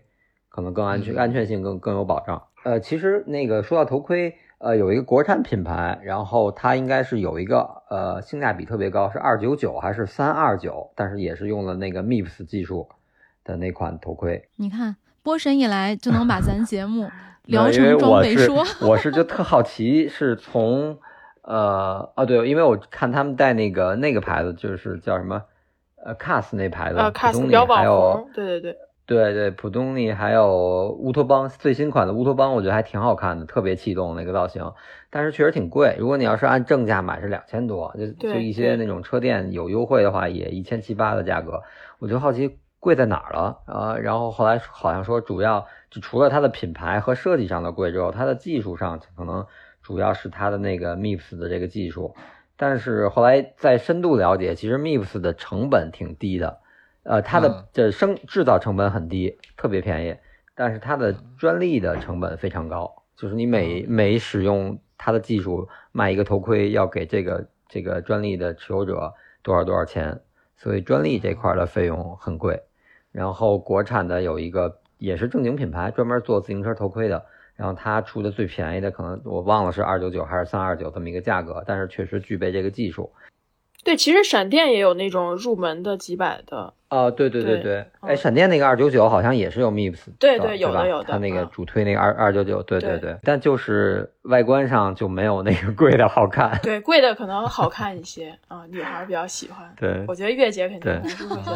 可能更安全，嗯安全性更更有保障。呃，其实那个说到头盔，呃，有一个国产品牌，然后它应该是有一个呃性价比特别高，是二九九还是三二九，但是也是用了那个 MIPS 技术的那款头盔。你看波神一来就能把咱 (laughs) 节目聊成装备说，我是就特好奇，是从呃哦对，因为我看他们带那个那个牌子，就是叫什么呃 CAS 那牌子，呃，普卡斯通尼标网还有红，对对对，对对，普通尼还有乌托邦最新款的乌托邦，我觉得还挺好看的，特别气动那个造型，但是确实挺贵。如果你要是按正价买是两千多，就就一些那种车店有优惠的话也一千七八的价格，我就好奇贵在哪儿了啊？然后后来好像说主要就除了它的品牌和设计上的贵之后，它的技术上可能主要是它的那个 MIPS 的这个技术，但是后来再深度了解，其实 MIPS 的成本挺低的。呃，它嗯的这生制造成本很低，特别便宜，但是它的专利的成本非常高，就是你每每使用它的技术卖一个头盔，要给这个这个专利的持有者多少多少钱，所以专利这块的费用很贵。然后国产的有一个也是正经品牌，专门做自行车头盔的，然后它出的最便宜的可能我忘了是二九九还是三二九这么一个价格，但是确实具备这个技术。对，其实闪电也有那种入门的几百的哦，对对对对，嗯哎，闪电那个二九九好像也是有 MIPS，对对有的有的它那个嗯主推那个二二九九，对对对，但就是外观上就没有那个贵的好看。对，贵的可能好看一些啊，女孩儿比较喜欢。对我觉得月姐肯定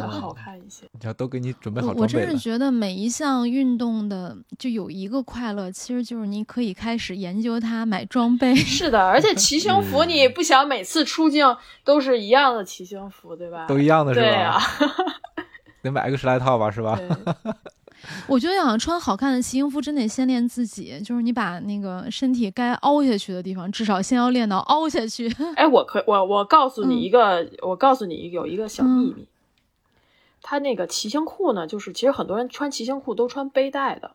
好看一些。你要都给你准备好我。真是觉得每一项运动的就有一个快乐，其实就是你可以开始研究它，买装备。是的，而且骑行服嗯你不想每次出镜都是一样的骑行服，对吧？都一样的是吧？对啊，得买个十来套吧，是吧？(laughs) 我觉得想穿好看的骑行服，真得先练自己，就是你把那个身体该凹下去的地方，至少先要练到凹下去。哎，我可我我告诉嗯你一个，我告诉你有一个小秘密，它那个骑行裤呢，就是其实很多人穿骑行裤都穿背带的。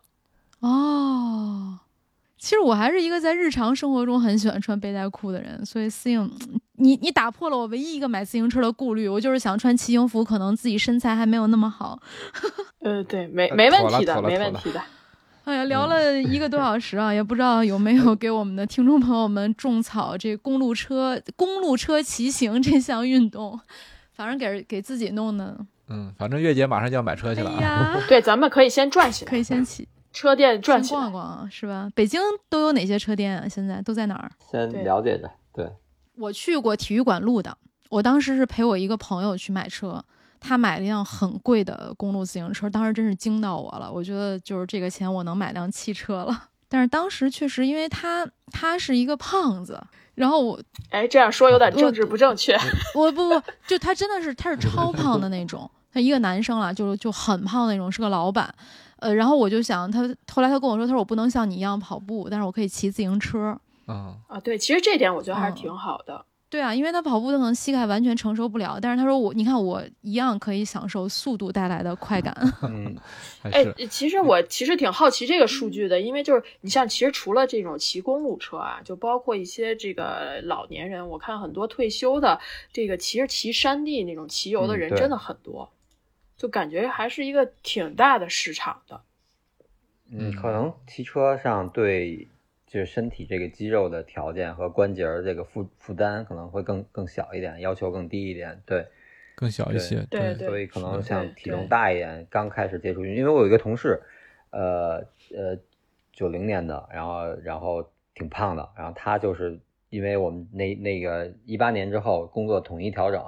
哦，其实我还是一个在日常生活中很喜欢穿背带裤的人，所以思颖，你你打破了我唯一一个买自行车的顾虑，我就是想穿骑行服，可能自己身材还没有那么好。(laughs) 呃，对，没呃没问题的，没问题的。哎呀，聊了一个多小时啊，也不知道有没有给我们的听众朋友们种草这公路车公路车骑行这项运动，反正给给自己弄的，嗯，反正月姐马上就要买车去哎了啊。呀，对，咱们可以先转起来，可以先起车店转逛。逛是吧？北京都有哪些车店啊？现在都在哪儿？先了解着，对，我去过体育馆路的，我当时是陪我一个朋友去买车，他买了一辆很贵的公路自行车，当时真是惊到我了。我觉得就是这个钱我能买辆汽车了，但是当时确实因为他他是一个胖子，然后我哎，这样说有点政治不正确。(laughs) 我不不就他真的是他是超胖的那种，他一个男生啊，就就很胖那种，是个老板。呃，然后我就想他，后来他跟我说，他说我不能像你一样跑步，但是我可以骑自行车。嗯，啊，对，其实这点我觉得还是嗯挺好的。对啊，因为他跑步他可能膝盖完全承受不了，但是他说我，你看我一样可以享受速度带来的快感。(laughs) 嗯，哎，其实我其实挺好奇这个数据的，因为就是你像，其实除了这种骑公路车啊，就包括一些这个老年人，我看很多退休的这个其实骑山地那种骑游的人真的很多，就感觉还是一个挺大的市场的。嗯，可能骑车上对就是身体这个肌肉的条件和关节儿这个负负担可能会更更小一点，要求更低一点，对。更小一些。对对所以可能像体重大一点，刚开始接触运动，因为我有一个同事，呃呃，九零年的，然后然后挺胖的，然后他就是因为我们那那个一八年之后工作统一调整，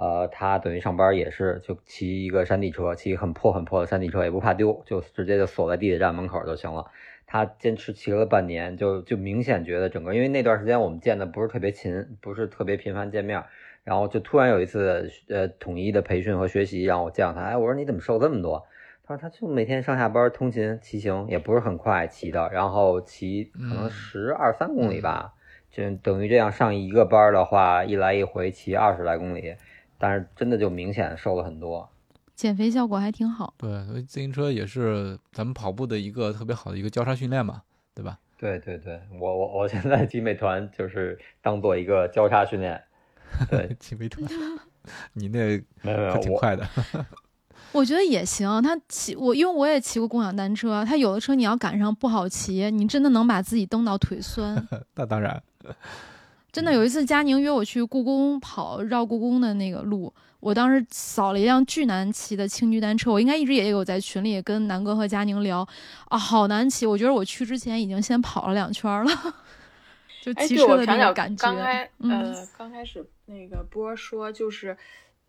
呃，他等于上班也是就骑一个山地车，骑很破很破的山地车，也不怕丢，就直接就锁在地铁站门口就行了。他坚持骑了半年，就就明显觉得整个，因为那段时间我们见的不是特别勤，不是特别频繁见面，然后就突然有一次呃统一的培训和学习，让我见到他，哎，我说你怎么瘦这么多？他说他就每天上下班通勤骑行，也不是很快骑的，然后骑可能嗯十二三公里吧，就等于这样上一个班的话，一来一回骑二十来公里，但是真的就明显瘦了很多。减肥效果还挺好。对，所以自行车也是咱们跑步的一个特别好的一个交叉训练嘛，对吧？对对对，我我我现在骑美团就是当做一个交叉训练。对，(laughs) 骑美团，(laughs) 你那没有没有可挺快的。(laughs) 我觉得也行，他骑我，因为我也骑过共享单车，他有的车你要赶上不好骑，你真的能把自己蹬到腿酸。那当然，真的有一次，佳宁约我去故宫跑绕故宫的那个路，我当时扫了一辆巨难骑的青桔单车，我应该一直也有在群里跟南哥和佳宁聊啊，好难骑，我觉得我去之前已经先跑了两圈了，(laughs) 就骑车的那个感觉。刚开嗯呃，刚开始那个波儿说，就是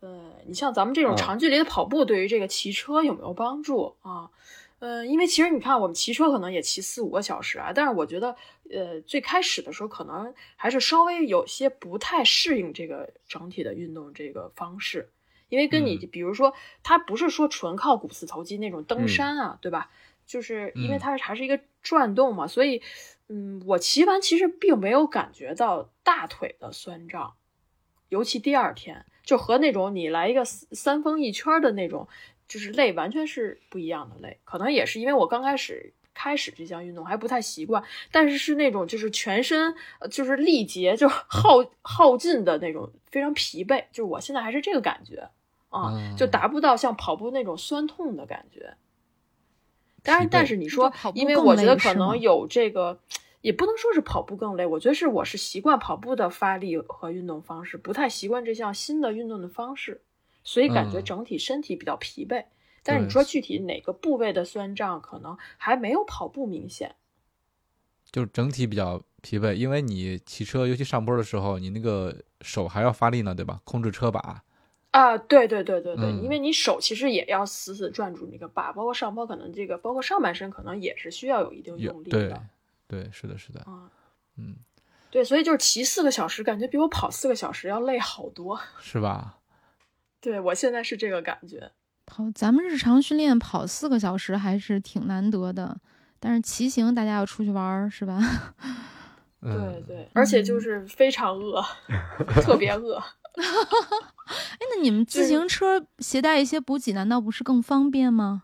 呃，你像咱们这种嗯长距离的跑步，对于这个骑车有没有帮助啊？呃，因为其实你看，我们骑车可能也骑四五个小时啊，但是我觉得，呃，最开始的时候可能还是稍微有些不太适应这个整体的运动这个方式，因为跟你嗯比如说，它不是说纯靠股四头肌那种登嗯山啊，对吧？就是因为嗯它还是一个转动嘛，所以，嗯，我骑完其实并没有感觉到大腿的酸胀，尤其第二天，就和那种你来一个三三峰一圈的那种，就是累完全是不一样的累。可能也是因为我刚开始开始这项运动还不太习惯，但是是那种就是全身呃就是力竭，就耗耗尽的那种，非常疲惫。就是我现在还是这个感觉啊，嗯就达不到像跑步那种酸痛的感觉。当然，但是你说因为我觉得可能有这个，也不能说是跑步更累，我觉得是我是习惯跑步的发力和运动方式，不太习惯这项新的运动的方式。所以感觉嗯整体身体比较疲惫。但是你说具体哪个部位的酸胀，可能还没有跑步明显。就是整体比较疲惫，因为你骑车，尤其上坡的时候，你那个手还要发力呢，对吧？控制车把。啊，对对对对对，嗯因为你手其实也要死死攥住那个把，包括上坡，可能这个包括上半身，可能也是需要有一定用力的。对，是的，是的，啊，嗯，对，所以就是骑四个小时，感觉比我跑四个小时要累好多。(laughs) 是吧？对我现在是这个感觉。跑咱们日常训练跑四个小时还是挺难得的，但是骑行大家要出去玩儿是吧？(laughs) 对嗯，对，而且就是非常饿，(laughs) 特别饿。哎，那你们自行车携带一些补给，难道不是更方便吗？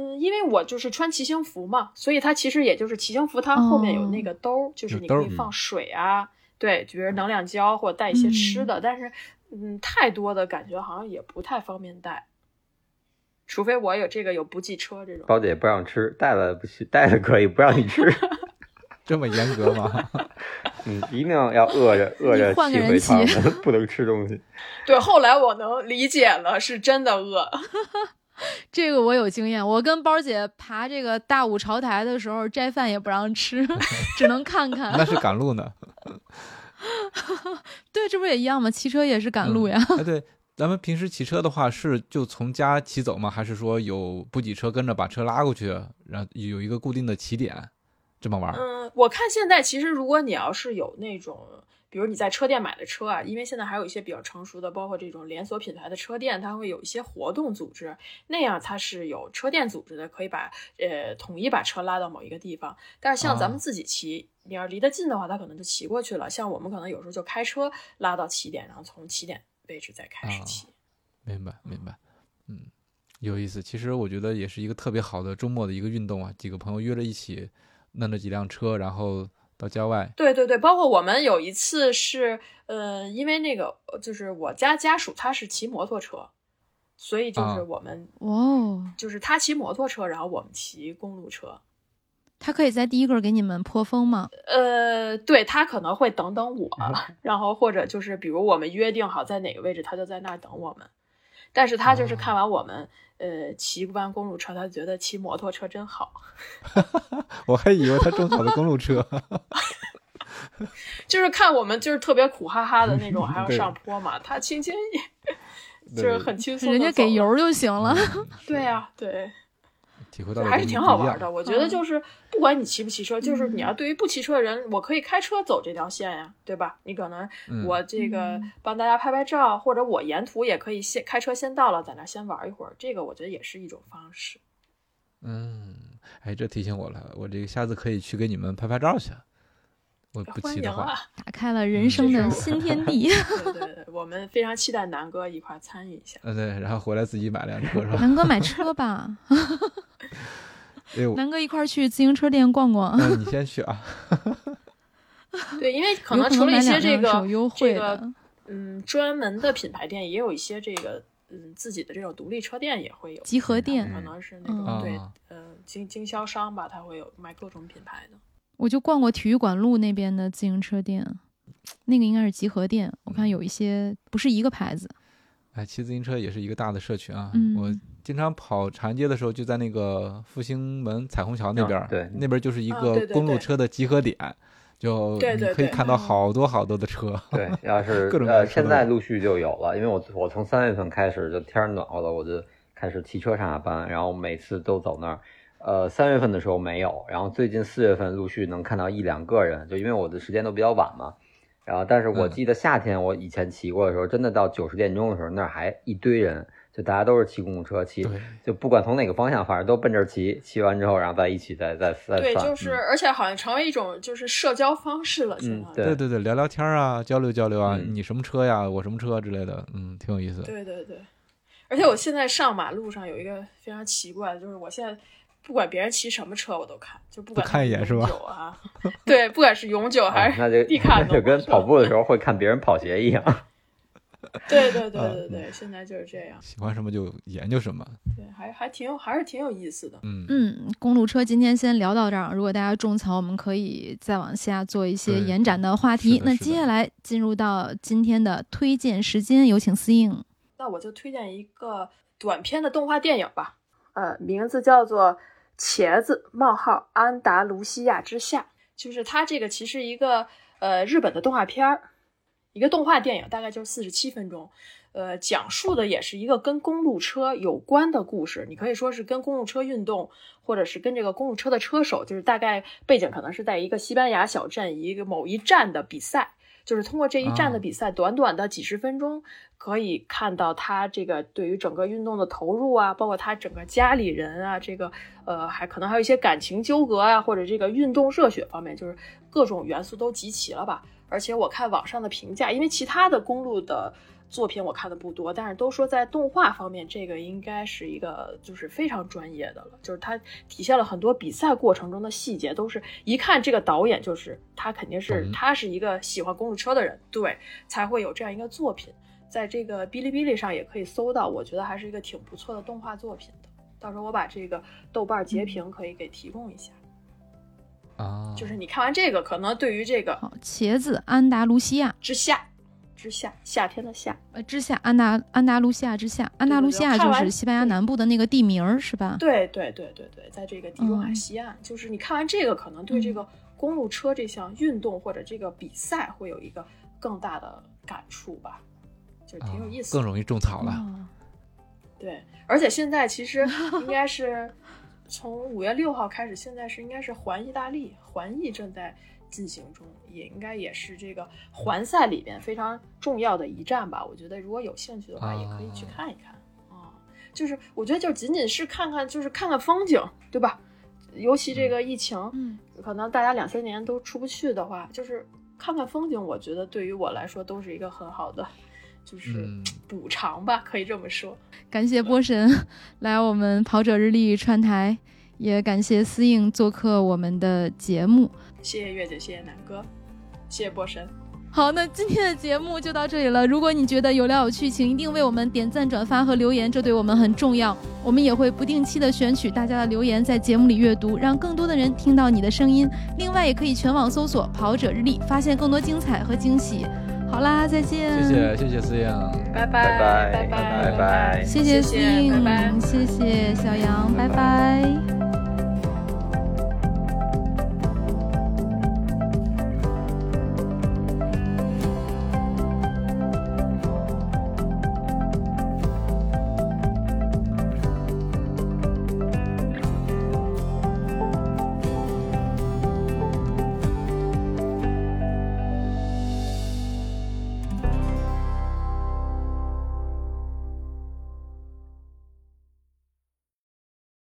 嗯，因为我就是穿骑行服嘛，所以它其实也就是骑行服，它后面有那个兜儿，就是你可以放水啊，对，比如能量胶或者带一些吃嗯的，但是嗯，太多的感觉好像也不太方便带，除非我有这个有补给车这种。包姐不让吃，带了不行，带了可以，不让你吃。(laughs) 这么严格吗？(laughs) 嗯，一定要饿着饿着骑回趟的，(laughs) 不能吃东西。对，后来我能理解了，是真的饿。这个我有经验，我跟包姐爬这个大五朝台的时候，斋饭也不让吃，(laughs) 只能看看。那是赶路呢。对，这不也一样吗？骑车也是赶路呀。哎，对，咱们平时骑车的话，是就从家骑走吗？还是说有补给车跟着把车拉过去，然后有一个固定的起点，这么玩儿？嗯，我看现在其实如果你要是有那种，比如你在车店买的车啊，因为现在还有一些比较成熟的，包括这种连锁品牌的车店，它会有一些活动组织，那样它是有车店组织的，可以把呃统一把车拉到某一个地方。但是像咱们啊自己骑，你要离得近的话，它可能就骑过去了。像我们可能有时候就开车拉到起点，然后从起点位置再开始啊骑。明白，明白，嗯，有意思。其实我觉得也是一个特别好的周末的一个运动啊，几个朋友约着一起，弄了几辆车，然后到郊外。对对对，包括我们有一次是，呃，因为那个就是我家家属他是骑摩托车，所以就是啊我们、哦，就是他骑摩托车，然后我们骑公路车。他可以在第一个给你们破风吗？呃，对他可能会等等我，然后或者就是比如我们约定好在哪个位置，他就在那儿等我们。但是他就是看完我们、呃骑完公路车，他觉得骑摩托车真好，(laughs) 我还以为他种草的公路车。(laughs) 就是看我们就是特别苦哈哈的那种，(laughs) 还要上坡嘛，他轻轻一就是很轻松，人家给油。就行了。嗯对呀、对。体会到还是挺好玩的。我觉得嗯就是不管你骑不骑车，就是你嗯要对于不骑车的人，我可以开车走这条线呀，对吧？你可能嗯我这个嗯帮大家拍拍照，或者我沿途也可以先开车先到了，在那先玩一会儿，这个我觉得也是一种方式。嗯，哎，这提醒我了，我这个下次可以去给你们拍拍照去。我不欢迎骑的话，啊！打开了人生的新 (laughs) 天地。(laughs) 对对对，我们非常期待南哥一块儿参与一下。嗯，对，然后回来自己买辆车是吧？南哥买车吧，(laughs) 哎，南哥一块儿去自行车店逛逛，那你先去啊。(laughs) 对，因为可能除了一些这个这。个嗯专门的品牌店，也有一些这个嗯自己的这种独立车店也会有集合店可能是那种、嗯对啊呃经经销商吧，他会有卖各种品牌的。我就逛过体育馆路那边的自行车店，那个应该是集合店。我看有一些不是一个牌子，哎，骑自行车也是一个大的社群啊。嗯我经常跑长安街的时候，就在那个复兴门彩虹桥那边儿、啊对那边就是一啊个公路车的集合点，就你对对对可以看到好多好多的车。对，要是各种各样呃，现在陆续就有了，因为我我从三月份开始就天儿暖和了，我就开始骑车上下班，然后每次都走那儿。呃，三月份的时候没有，然后最近四月份陆续能看到一两个人，就因为我的时间都比较晚嘛。然后，但是我嗯记得夏天我以前骑过的时候，真的到九十点钟的时候，那儿还一堆人，就大家都是骑公共车，骑，就不管从哪个方向，反正都奔这儿骑，骑完之后，然后再一起再再再对，就是，嗯而且好像成为一种就是社交方式了，现在。嗯对对对对，聊聊天啊，交流交流啊，嗯你什么车呀，我什么车之类的，嗯，挺有意思。对对对，而且我现在上马路上有一个非常奇怪的，就是我现在不管别人骑什么车我都看，就不管看一眼是吧永久啊，(laughs) 对，不管是永久还是啊那就迪卡侬，那就跟跑步的时候会看别人跑鞋一样。(laughs) 对对对啊对对，现在就是这样，喜欢什么就研究什么。对，还还挺有，还是挺有意思的。嗯嗯，公路车今天先聊到这儿。如果大家种草，我们可以再往下做一些延展的话题。那接下来进入到今天的推荐时间，有请思颖。那我就推荐一个短片的动画电影吧，呃，名字叫做《茄子：冒号安达卢西亚之夏》，就是它这个其实一个呃日本的动画片儿，一个动画电影，大概就四十七分钟。呃，讲述的也是一个跟公路车有关的故事，你可以说是跟公路车运动，或者是跟这个公路车的车手，就是大概背景可能是在一个西班牙小镇一个某一站的比赛，就是通过这一站的比赛，短短的几十分钟，可以看到他这个对于整个运动的投入啊，包括他整个家里人啊，这个呃，还可能还有一些感情纠葛啊，或者这个运动热血方面，就是各种元素都集齐了吧。而且我看网上的评价，因为其他的公路的。作品我看的不多，但是都说在动画方面，这个应该是一个就是非常专业的了。就是它体现了很多比赛过程中的细节，都是一看这个导演就是他，肯定是他是一个喜欢公路车的人，对，才会有这样一个作品。在这个哔哩哔哩上也可以搜到，我觉得还是一个挺不错的动画作品的。到时候我把这个豆瓣截屏可以给提供一下。啊，就是你看完这个，可能对于这个茄子安达卢西亚之夏。之夏，夏天的夏，呃，之夏，安达安达卢西亚之夏，安达卢西亚就是西班牙南部的那个地名是吧？对对对对对，在这个地中海西岸，就是你看完这个，可能对这个公路车这项运动或者这个比赛会有一个更大的感触吧，就挺有意思，更容易种草了。对，而且现在其实应该是从五月六号开始，现在是应该是环意大利，环意正在。进行中，也应该也是这个环赛里边非常重要的一站吧。我觉得如果有兴趣的话，也可以去看一看啊。就是我觉得就仅仅是看看，就是看看风景，对吧？尤其这个疫情，嗯，可能大家两三年都出不去的话，就是看看风景，我觉得对于我来说都是一个很好的，就是补偿吧，可以这么说。感谢波神来我们跑者日历串台，也感谢思应做客我们的节目。谢谢月姐，谢谢南哥，谢谢波神。好，那今天的节目就到这里了。如果你觉得有料有趣，请一定为我们点赞、转发和留言，这对我们很重要。我们也会不定期的选取大家的留言，在节目里阅读，让更多的人听到你的声音。另外，也可以全网搜索“跑者日历”，发现更多精彩和惊喜。好啦，再见。谢谢，谢谢思阳，拜拜拜拜拜拜拜。谢谢思颖，谢谢小杨，拜拜。